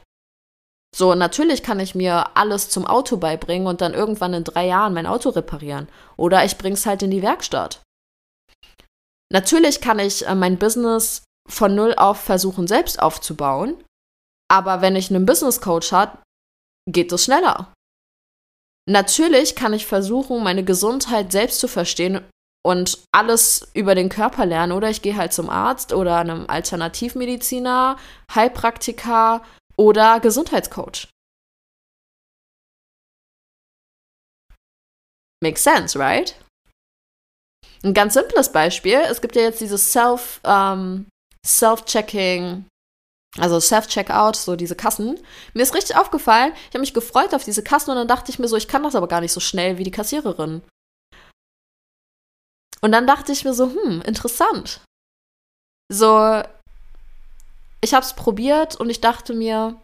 So, natürlich kann ich mir alles zum Auto beibringen und dann irgendwann in drei Jahren mein Auto reparieren. Oder ich bring's halt in die Werkstatt. Natürlich kann ich äh, mein Business von null auf versuchen, selbst aufzubauen. Aber wenn ich einen Business Coach habe, geht es schneller. Natürlich kann ich versuchen, meine Gesundheit selbst zu verstehen und alles über den Körper lernen. Oder ich gehe halt zum Arzt oder einem Alternativmediziner, Heilpraktiker oder Gesundheitscoach. Makes sense, right? Ein ganz simples Beispiel, es gibt ja jetzt dieses Self, ähm, Self-Checking, also Self-Checkout, so diese Kassen. Mir ist richtig aufgefallen, ich habe mich gefreut auf diese Kassen und dann dachte ich mir so, ich kann das aber gar nicht so schnell wie die Kassiererin. Und dann dachte ich mir so, hm, interessant. So, ich habe es probiert und ich dachte mir,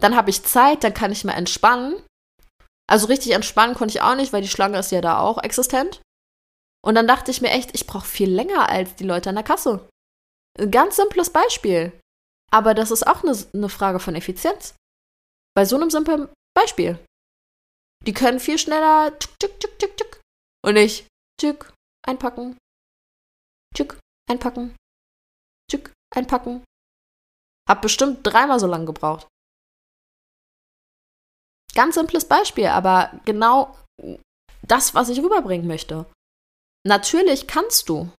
dann habe ich Zeit, dann kann ich mal entspannen. Also richtig entspannen konnte ich auch nicht, weil die Schlange ist ja da auch existent. Und dann dachte ich mir echt, ich brauche viel länger als die Leute an der Kasse. Ein ganz simples Beispiel. Aber das ist auch eine, eine Frage von Effizienz. Bei so einem simplen Beispiel. Die können viel schneller tschuk, tschuk, tschuk, und ich, tschück, einpacken. Tschück, einpacken. Tschück, einpacken. Hab bestimmt dreimal so lange gebraucht. Ganz simples Beispiel, aber genau das, was ich rüberbringen möchte. Natürlich kannst du.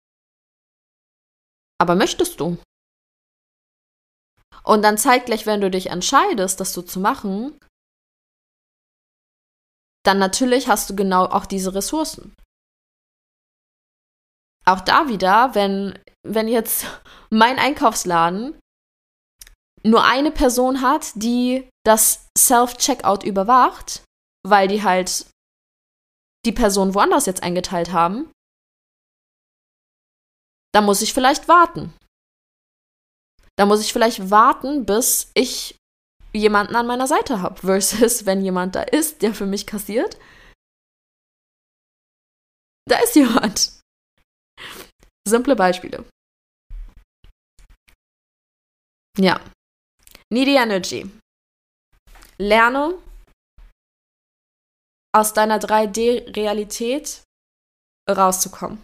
Aber möchtest du? Und dann zeitgleich, wenn du dich entscheidest, das so zu machen, dann natürlich hast du genau auch diese Ressourcen. Auch da wieder, wenn, wenn jetzt mein Einkaufsladen nur eine Person hat, die das Self-Checkout überwacht, weil die halt die Person woanders jetzt eingeteilt haben, dann muss ich vielleicht warten. Da muss ich vielleicht warten, bis ich jemanden an meiner Seite habe, versus wenn jemand da ist, der für mich kassiert. Da ist jemand. Simple Beispiele. Ja. Needy Energy. Lerne aus deiner 3D-Realität rauszukommen.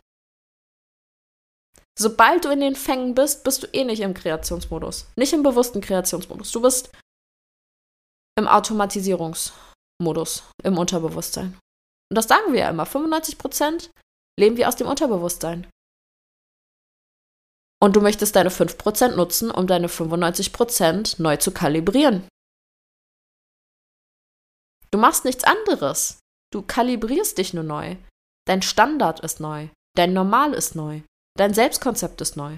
Sobald du in den Fängen bist, bist du eh nicht im Kreationsmodus. Nicht im bewussten Kreationsmodus. Du bist im Automatisierungsmodus, im Unterbewusstsein. Und das sagen wir ja immer. 95% leben wir aus dem Unterbewusstsein. Und du möchtest deine 5% nutzen, um deine 95% neu zu kalibrieren. Du machst nichts anderes. Du kalibrierst dich nur neu. Dein Standard ist neu. Dein Normal ist neu. Dein Selbstkonzept ist neu.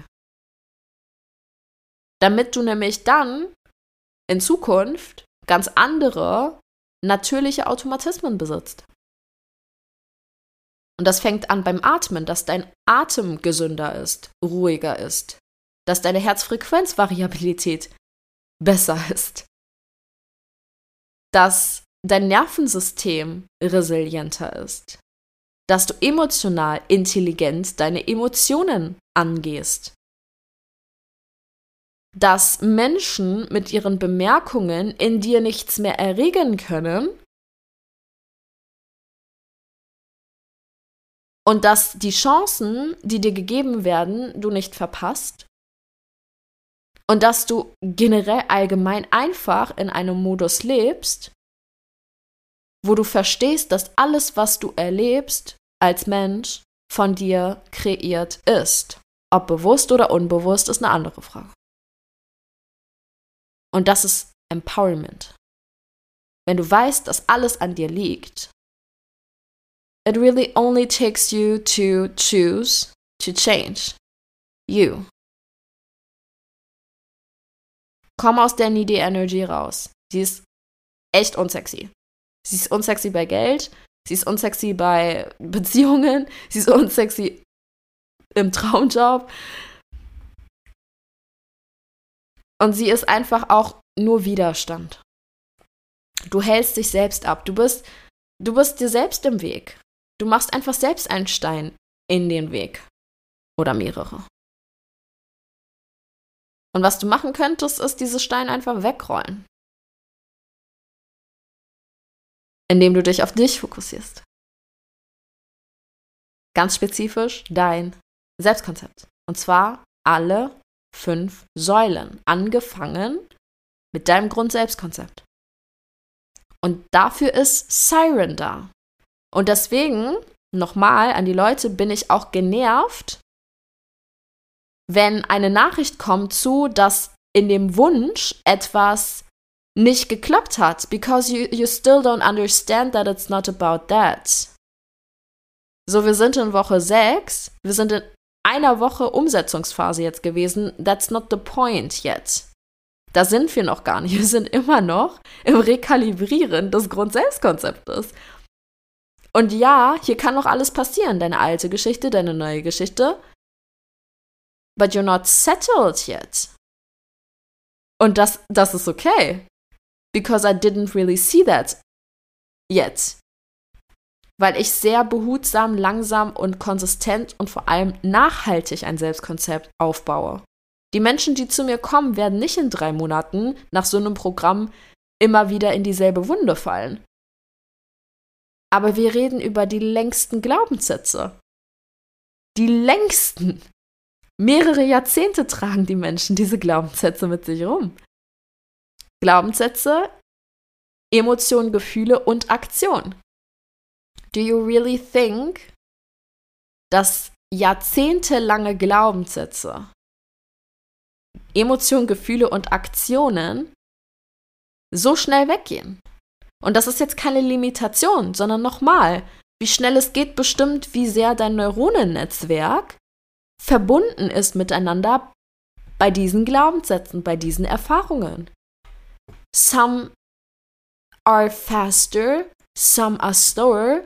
Damit du nämlich dann in Zukunft ganz andere natürliche Automatismen besitzt. Und das fängt an beim Atmen, dass dein Atem gesünder ist, ruhiger ist, dass deine Herzfrequenzvariabilität besser ist, dass dein Nervensystem resilienter ist, dass du emotional intelligent deine Emotionen angehst, dass Menschen mit ihren Bemerkungen in dir nichts mehr erregen können und dass die Chancen, die dir gegeben werden, du nicht verpasst und dass du generell allgemein einfach in einem Modus lebst, wo du verstehst, dass alles, was du erlebst als Mensch, von dir kreiert ist. Ob bewusst oder unbewusst, ist eine andere Frage. Und das ist Empowerment. Wenn du weißt, dass alles an dir liegt, it really only takes you to choose to change you. Komm aus der Needy Energy raus. Sie ist echt unsexy. Sie ist unsexy bei Geld, sie ist unsexy bei Beziehungen, sie ist unsexy im Traumjob. Und sie ist einfach auch nur Widerstand. Du hältst dich selbst ab. Du bist, du bist dir selbst im Weg. Du machst einfach selbst einen Stein in den Weg. Oder mehrere. Und was du machen könntest, ist diese Steine einfach wegrollen. indem du dich auf dich fokussierst. Ganz spezifisch dein Selbstkonzept. Und zwar alle fünf Säulen, angefangen mit deinem Grundselbstkonzept. Und dafür ist Siren da. Und deswegen, nochmal an die Leute, bin ich auch genervt, wenn eine Nachricht kommt zu, dass in dem Wunsch etwas nicht geklappt hat, because you, you still don't understand that it's not about that. So, wir sind in Woche 6, wir sind in einer Woche Umsetzungsphase jetzt gewesen. That's not the point yet. Da sind wir noch gar nicht. Wir sind immer noch im Rekalibrieren des Grundselbstkonzeptes. Und ja, hier kann noch alles passieren. Deine alte Geschichte, deine neue Geschichte. But you're not settled yet. Und das, das ist okay because I didn't really see that yet. Weil ich sehr behutsam, langsam und konsistent und vor allem nachhaltig ein Selbstkonzept aufbaue. Die Menschen, die zu mir kommen, werden nicht in drei Monaten nach so einem Programm immer wieder in dieselbe Wunde fallen. Aber wir reden über die längsten Glaubenssätze. Die längsten. Mehrere Jahrzehnte tragen die Menschen diese Glaubenssätze mit sich rum. Glaubenssätze, Emotionen, Gefühle und Aktion. Do you really think, dass jahrzehntelange Glaubenssätze, Emotionen, Gefühle und Aktionen so schnell weggehen? Und das ist jetzt keine Limitation, sondern nochmal, wie schnell es geht, bestimmt, wie sehr dein Neuronennetzwerk verbunden ist miteinander bei diesen Glaubenssätzen, bei diesen Erfahrungen. Some are faster, some are slower.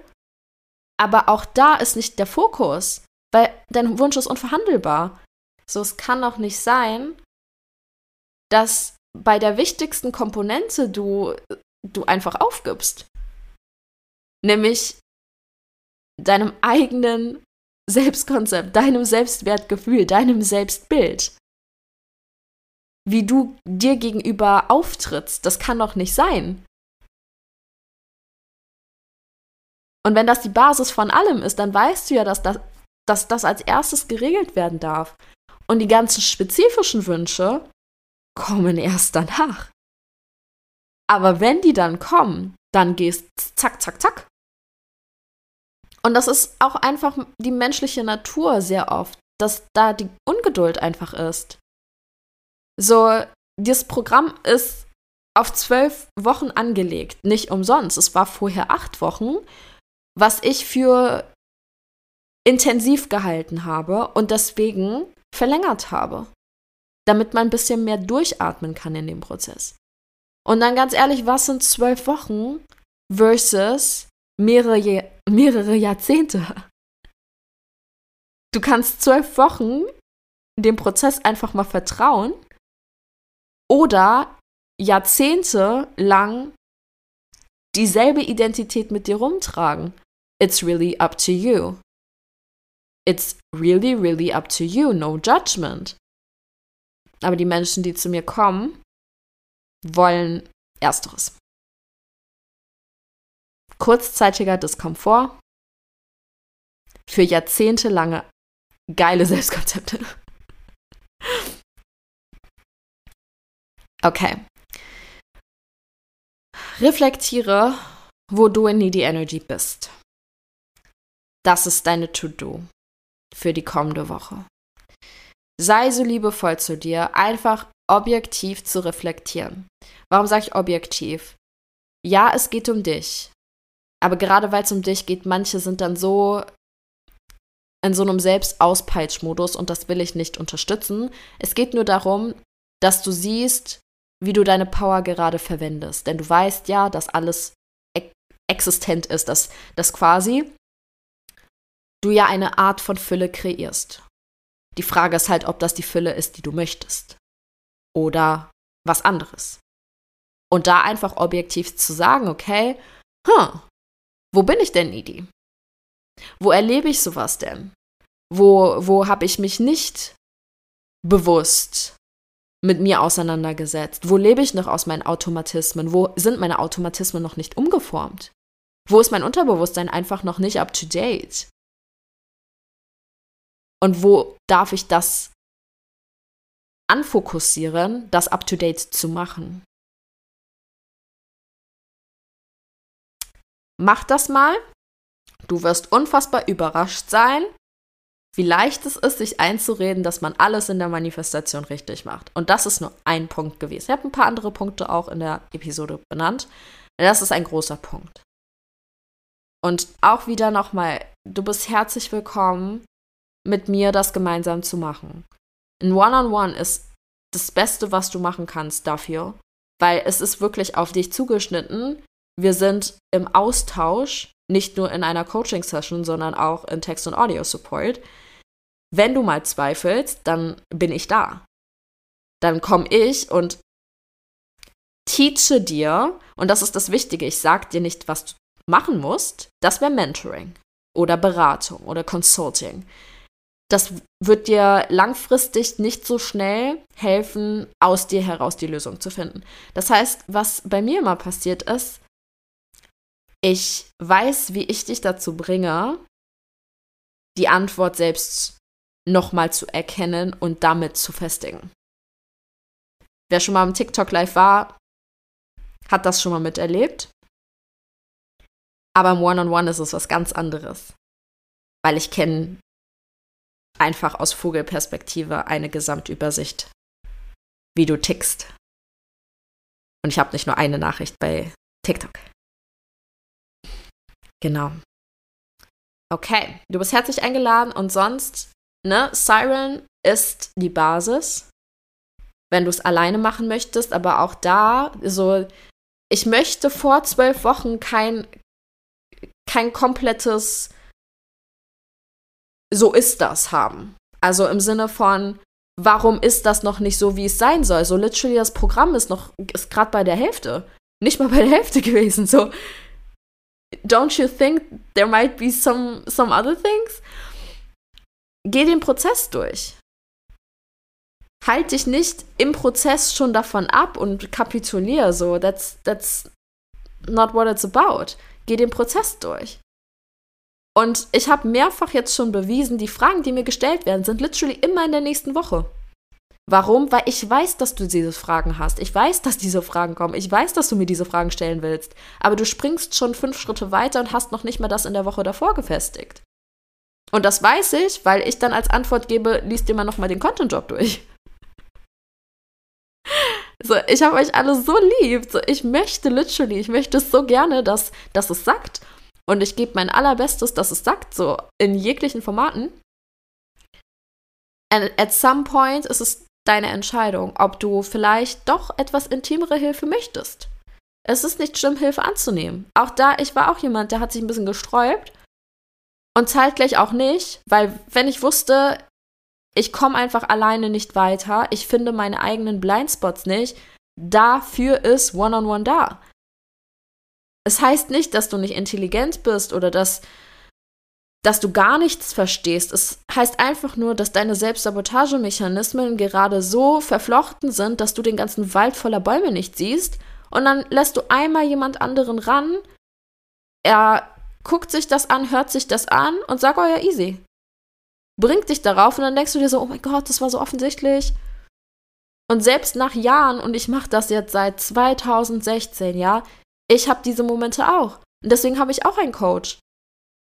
Aber auch da ist nicht der Fokus, weil dein Wunsch ist unverhandelbar. So, es kann doch nicht sein, dass bei der wichtigsten Komponente du, du einfach aufgibst. Nämlich deinem eigenen Selbstkonzept, deinem Selbstwertgefühl, deinem Selbstbild. Wie du dir gegenüber auftrittst, das kann doch nicht sein. Und wenn das die Basis von allem ist, dann weißt du ja, dass das, dass das als erstes geregelt werden darf. Und die ganzen spezifischen Wünsche kommen erst danach. Aber wenn die dann kommen, dann gehst zack, zack, zack. Und das ist auch einfach die menschliche Natur sehr oft, dass da die Ungeduld einfach ist. So, dieses Programm ist auf zwölf Wochen angelegt, nicht umsonst. Es war vorher acht Wochen, was ich für intensiv gehalten habe und deswegen verlängert habe, damit man ein bisschen mehr durchatmen kann in dem Prozess. Und dann ganz ehrlich, was sind zwölf Wochen versus mehrere, mehrere Jahrzehnte? Du kannst zwölf Wochen dem Prozess einfach mal vertrauen oder Jahrzehnte lang dieselbe Identität mit dir rumtragen. It's really up to you. It's really, really up to you. No judgment. Aber die Menschen, die zu mir kommen, wollen Ersteres. Kurzzeitiger Diskomfort für jahrzehntelange geile Selbstkonzepte. Okay. Reflektiere, wo du in Needy Energy bist. Das ist deine To-Do für die kommende Woche. Sei so liebevoll zu dir, einfach objektiv zu reflektieren. Warum sage ich objektiv? Ja, es geht um dich. Aber gerade weil es um dich geht, manche sind dann so in so einem Selbstauspeitschmodus und das will ich nicht unterstützen. Es geht nur darum, dass du siehst, wie du deine Power gerade verwendest. Denn du weißt ja, dass alles existent ist, dass, dass quasi du ja eine Art von Fülle kreierst. Die Frage ist halt, ob das die Fülle ist, die du möchtest. Oder was anderes. Und da einfach objektiv zu sagen, okay, hm, wo bin ich denn, Nidi? Wo erlebe ich sowas denn? Wo, wo habe ich mich nicht bewusst mit mir auseinandergesetzt? Wo lebe ich noch aus meinen Automatismen? Wo sind meine Automatismen noch nicht umgeformt? Wo ist mein Unterbewusstsein einfach noch nicht up to date? Und wo darf ich das anfokussieren, das up to date zu machen? Mach das mal. Du wirst unfassbar überrascht sein, wie leicht es ist, sich einzureden, dass man alles in der Manifestation richtig macht. Und das ist nur ein Punkt gewesen. Ich habe ein paar andere Punkte auch in der Episode benannt. Das ist ein großer Punkt. Und auch wieder nochmal, du bist herzlich willkommen, mit mir das gemeinsam zu machen. Ein One-on-One -on -One ist das Beste, was du machen kannst dafür, weil es ist wirklich auf dich zugeschnitten. Wir sind im Austausch, nicht nur in einer Coaching-Session, sondern auch in Text- und Audio-Support. Wenn du mal zweifelst, dann bin ich da. Dann komme ich und teache dir, und das ist das Wichtige, ich sage dir nicht, was du machen musst, das wäre Mentoring oder Beratung oder Consulting das wird dir langfristig nicht so schnell helfen, aus dir heraus die Lösung zu finden. Das heißt, was bei mir immer passiert ist, ich weiß, wie ich dich dazu bringe, die Antwort selbst nochmal zu erkennen und damit zu festigen. Wer schon mal im TikTok Live war, hat das schon mal miterlebt. Aber im One-on-One -on -One ist es was ganz anderes. Weil ich kenne einfach aus Vogelperspektive eine Gesamtübersicht, wie du tickst. Und ich habe nicht nur eine Nachricht bei TikTok. Genau. Okay, du bist herzlich eingeladen und sonst, ne, Siren ist die Basis, wenn du es alleine machen möchtest, aber auch da, so, ich möchte vor zwölf Wochen kein, kein komplettes so ist das haben. Also im Sinne von, warum ist das noch nicht so, wie es sein soll? So literally das Programm ist noch, ist gerade bei der Hälfte. Nicht mal bei der Hälfte gewesen. So, don't you think there might be some, some other things? Geh den Prozess durch. Halt dich nicht im Prozess schon davon ab und kapitulier so. That's, that's not what it's about. Geh den Prozess durch. Und ich habe mehrfach jetzt schon bewiesen, die Fragen, die mir gestellt werden, sind literally immer in der nächsten Woche. Warum? Weil ich weiß, dass du diese Fragen hast. Ich weiß, dass diese Fragen kommen. Ich weiß, dass du mir diese Fragen stellen willst. Aber du springst schon fünf Schritte weiter und hast noch nicht mal das in der Woche davor gefestigt. Und das weiß ich, weil ich dann als Antwort gebe, liest dir mal nochmal den Content-Job durch. So, ich habe euch alle so lieb. So, ich möchte literally, ich möchte es so gerne, dass, dass es sagt. Und ich gebe mein allerbestes, dass es sagt, so in jeglichen Formaten. And at some point ist es deine Entscheidung, ob du vielleicht doch etwas intimere Hilfe möchtest. Es ist nicht schlimm, Hilfe anzunehmen. Auch da, ich war auch jemand, der hat sich ein bisschen gesträubt und zeitgleich auch nicht, weil wenn ich wusste, ich komme einfach alleine nicht weiter, ich finde meine eigenen Blindspots nicht, dafür ist One-on-One -on -One da. Es heißt nicht, dass du nicht intelligent bist oder dass dass du gar nichts verstehst. Es heißt einfach nur, dass deine Selbstsabotagemechanismen gerade so verflochten sind, dass du den ganzen Wald voller Bäume nicht siehst. Und dann lässt du einmal jemand anderen ran. Er guckt sich das an, hört sich das an und sagt, oh ja, easy. Bringt dich darauf und dann denkst du dir so, oh mein Gott, das war so offensichtlich. Und selbst nach Jahren, und ich mache das jetzt seit 2016, ja, ich habe diese Momente auch. Und deswegen habe ich auch einen Coach.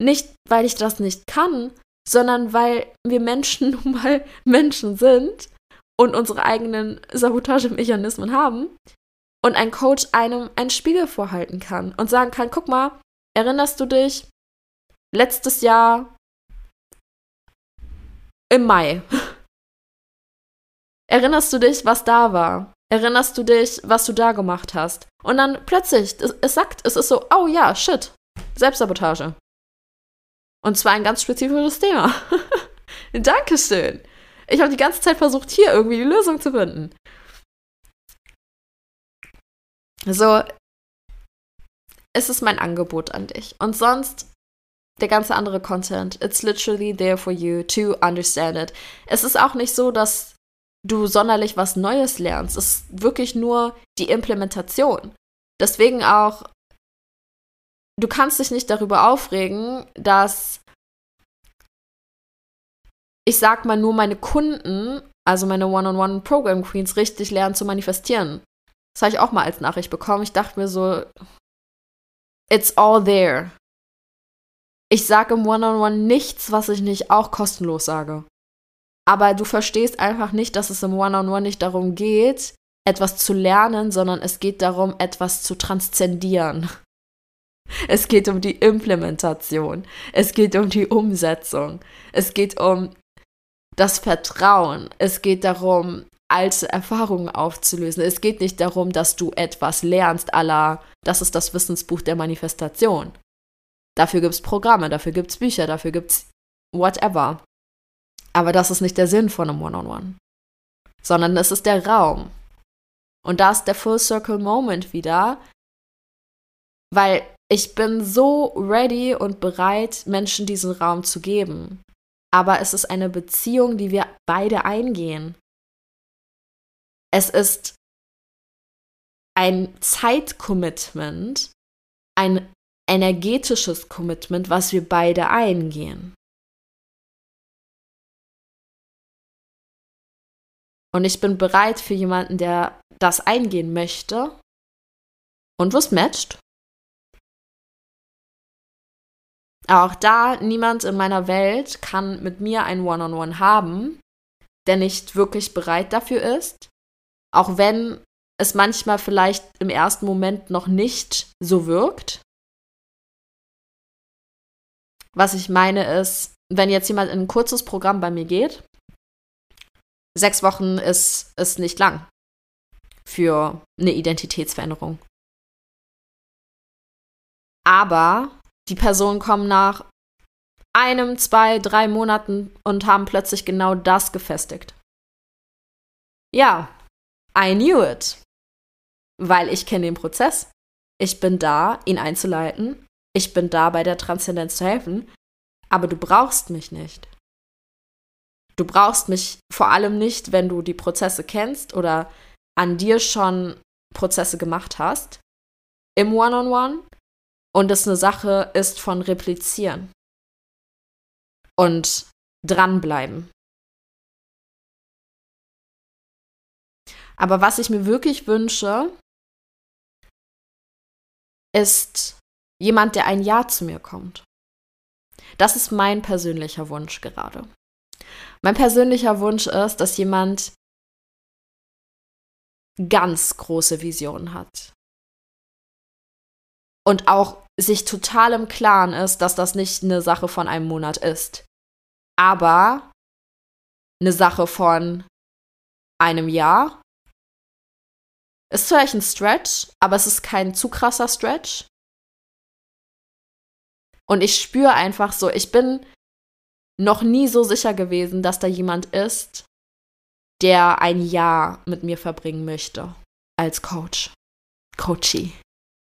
Nicht, weil ich das nicht kann, sondern weil wir Menschen nun mal Menschen sind und unsere eigenen Sabotagemechanismen haben und ein Coach einem einen Spiegel vorhalten kann und sagen kann, guck mal, erinnerst du dich letztes Jahr im Mai? Erinnerst du dich, was da war? Erinnerst du dich, was du da gemacht hast? Und dann plötzlich, es, es sagt, es ist so, oh ja, shit, Selbstsabotage. Und zwar ein ganz spezifisches Thema. Dankeschön. Ich habe die ganze Zeit versucht, hier irgendwie die Lösung zu finden. So, es ist mein Angebot an dich. Und sonst der ganze andere Content. It's literally there for you to understand it. Es ist auch nicht so, dass du sonderlich was Neues lernst. Es ist wirklich nur die Implementation. Deswegen auch du kannst dich nicht darüber aufregen, dass ich sag mal nur meine Kunden, also meine One-on-One-Program-Queens, richtig lernen zu manifestieren. Das habe ich auch mal als Nachricht bekommen. Ich dachte mir so, it's all there. Ich sage im One-on-One -on -One nichts, was ich nicht auch kostenlos sage. Aber du verstehst einfach nicht, dass es im One-on-One -on -One nicht darum geht, etwas zu lernen, sondern es geht darum, etwas zu transzendieren. Es geht um die Implementation. Es geht um die Umsetzung. Es geht um das Vertrauen. Es geht darum, alte Erfahrungen aufzulösen. Es geht nicht darum, dass du etwas lernst, aller, das ist das Wissensbuch der Manifestation. Dafür gibt es Programme, dafür gibt es Bücher, dafür gibt es whatever. Aber das ist nicht der Sinn von einem One-on-One. -on -One. Sondern es ist der Raum. Und da ist der Full Circle Moment wieder, weil ich bin so ready und bereit, Menschen diesen Raum zu geben. Aber es ist eine Beziehung, die wir beide eingehen. Es ist ein Zeitcommitment, ein energetisches Commitment, was wir beide eingehen. Und ich bin bereit für jemanden, der das eingehen möchte und was matcht. Auch da, niemand in meiner Welt kann mit mir ein One-on-One -on -One haben, der nicht wirklich bereit dafür ist. Auch wenn es manchmal vielleicht im ersten Moment noch nicht so wirkt. Was ich meine ist, wenn jetzt jemand in ein kurzes Programm bei mir geht, sechs Wochen ist, ist nicht lang für eine Identitätsveränderung. Aber die Personen kommen nach einem, zwei, drei Monaten und haben plötzlich genau das gefestigt. ja, I knew it. Weil ich kenne den Prozess. Ich bin da, ihn einzuleiten. Ich bin da, bei der Transzendenz zu helfen. Aber du brauchst mich nicht. Du brauchst mich vor allem nicht, wenn du die Prozesse kennst oder an dir schon Prozesse gemacht hast im One-on-One -on -One und es eine Sache ist von replizieren und dranbleiben. Aber was ich mir wirklich wünsche, ist jemand, der ein Ja zu mir kommt. Das ist mein persönlicher Wunsch gerade. Mein persönlicher Wunsch ist, dass jemand ganz große Visionen hat. Und auch sich total im Klaren ist, dass das nicht eine Sache von einem Monat ist, aber eine Sache von einem Jahr. Ist vielleicht ein Stretch, aber es ist kein zu krasser Stretch. Und ich spüre einfach so, ich bin noch nie so sicher gewesen, dass da jemand ist, der ein Jahr mit mir verbringen möchte als Coach. Coachy.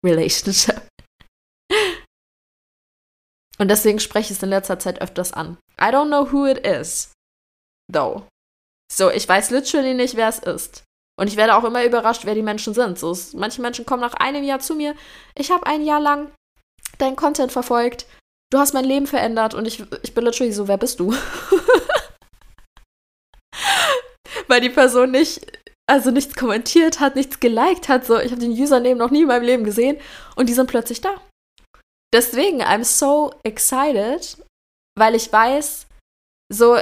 Relationship. Und deswegen spreche ich es in letzter Zeit öfters an. I don't know who it is, though. So, ich weiß literally nicht, wer es ist. Und ich werde auch immer überrascht, wer die Menschen sind. So, manche Menschen kommen nach einem Jahr zu mir. Ich habe ein Jahr lang deinen Content verfolgt. Du hast mein Leben verändert und ich, ich bin literally so, wer bist du? Weil die Person nicht, also nichts kommentiert hat, nichts geliked hat. So, ich habe den Username noch nie in meinem Leben gesehen und die sind plötzlich da. Deswegen, I'm so excited, weil ich weiß, so,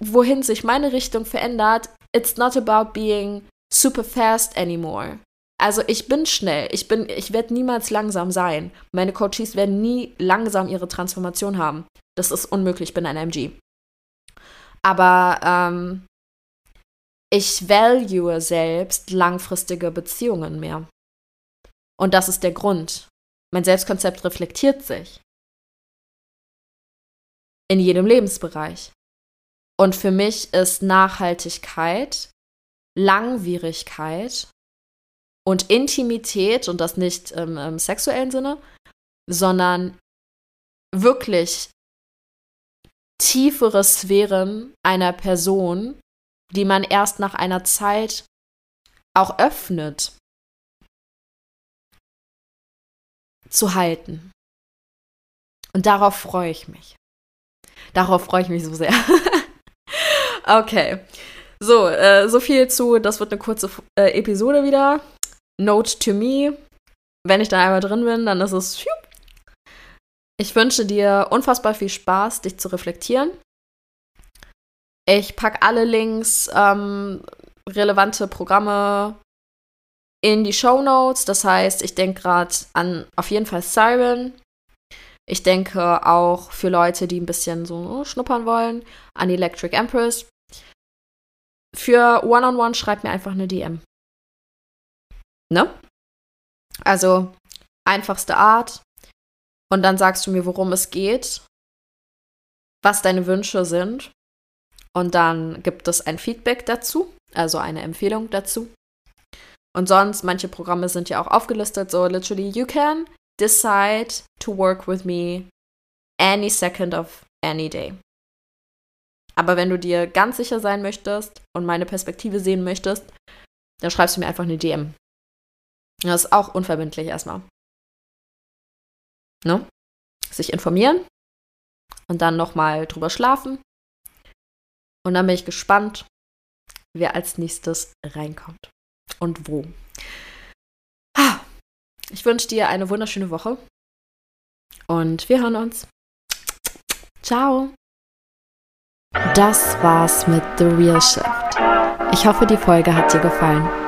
wohin sich meine Richtung verändert. It's not about being super fast anymore. Also ich bin schnell, ich bin, ich werde niemals langsam sein. Meine Coaches werden nie langsam ihre Transformation haben. Das ist unmöglich, ich bin ein MG. Aber ähm, ich value selbst langfristige Beziehungen mehr. Und das ist der Grund. Mein Selbstkonzept reflektiert sich. In jedem Lebensbereich. Und für mich ist Nachhaltigkeit, Langwierigkeit und Intimität, und das nicht im, im sexuellen Sinne, sondern wirklich tiefere Sphären einer Person, die man erst nach einer Zeit auch öffnet, zu halten. Und darauf freue ich mich. Darauf freue ich mich so sehr. okay. So, äh, so viel zu, das wird eine kurze äh, Episode wieder. Note to me. Wenn ich da einmal drin bin, dann ist es. Ich wünsche dir unfassbar viel Spaß, dich zu reflektieren. Ich packe alle Links, ähm, relevante Programme in die Show Notes. Das heißt, ich denke gerade an auf jeden Fall Siren. Ich denke auch für Leute, die ein bisschen so schnuppern wollen, an Electric Empress. Für One-on-One -on -One schreibt mir einfach eine DM. Ne? Also einfachste Art. Und dann sagst du mir, worum es geht, was deine Wünsche sind. Und dann gibt es ein Feedback dazu, also eine Empfehlung dazu. Und sonst, manche Programme sind ja auch aufgelistet, so literally, you can decide to work with me any second of any day. Aber wenn du dir ganz sicher sein möchtest und meine Perspektive sehen möchtest, dann schreibst du mir einfach eine DM. Das ist auch unverbindlich erstmal. Ne? Sich informieren und dann nochmal drüber schlafen. Und dann bin ich gespannt, wer als nächstes reinkommt und wo. Ich wünsche dir eine wunderschöne Woche und wir hören uns. Ciao. Das war's mit The Real Shift. Ich hoffe, die Folge hat dir gefallen.